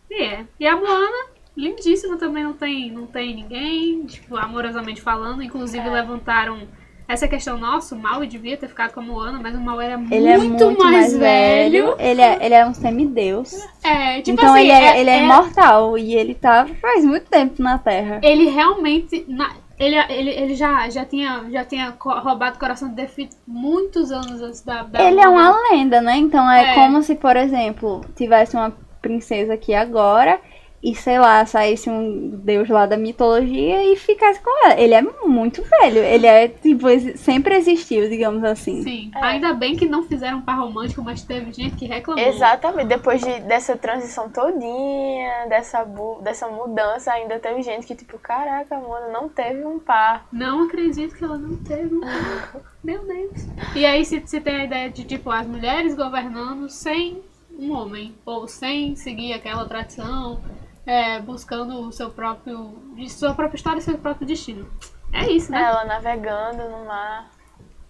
C: E é. E a Moana, lindíssima também, não tem, não tem ninguém, tipo, amorosamente falando. Inclusive,
B: É.
C: levantaram essa questão, nossa, o Maui devia ter ficado com a Moana, mas o Maui era
A: é
C: muito,
A: muito mais, velho. Ele é, ele é um semideus.
C: É, tipo
A: então
C: assim,
A: ele é, ele é imortal. E ele tá faz muito tempo na Terra.
C: ele realmente. na- ele, ele, ele já, já tinha, já tinha roubado o coração de Defi muitos anos antes da. da
A: Ele é uma lenda, né? Então é,
C: É.
A: como se, por exemplo, tivesse uma princesa aqui agora e, sei lá, saísse um deus lá da mitologia e ficasse com ela. Ele é muito velho. Ele é, tipo, sempre existiu, digamos assim.
C: Sim,
B: É.
C: ainda bem que não fizeram um par romântico, mas teve gente que reclamou.
B: Exatamente. Depois de, dessa transição todinha, dessa, bu- dessa mudança, ainda teve gente que, tipo, caraca, mano, não teve um par.
C: Não acredito que ela não teve um par. Meu Deus. E aí se, se tem a ideia de, tipo, as mulheres governando sem um homem, ou sem seguir aquela tradição, é, buscando o seu próprio. de sua própria história e seu próprio destino. É isso, né?
B: Ela navegando no mar.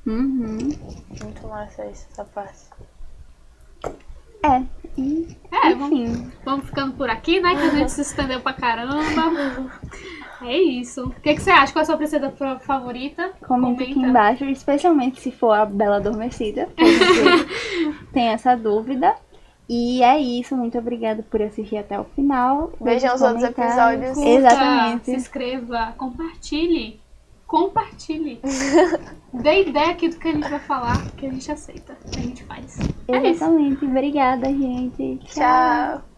A: Uhum.
B: Muito massa isso, essa parte.
A: É. E,
C: É, vamos,
A: enfim.
C: vamos ficando por aqui, né? Que a gente se estendeu pra caramba. É isso. O que, que você acha? Qual é a sua princesa fa- favorita?
A: Comenta aqui embaixo, especialmente se for a Bela Adormecida. tem essa dúvida. E é isso, muito obrigada por assistir até o final.
B: Vejam os outros episódios.
C: Curta,
A: Exatamente.
C: Se inscreva, compartilhe. Compartilhe. Dê ideia aqui do que a gente vai falar, que a gente aceita, que a gente faz. É
A: Exatamente. É obrigada, gente. Tchau.
B: Tchau.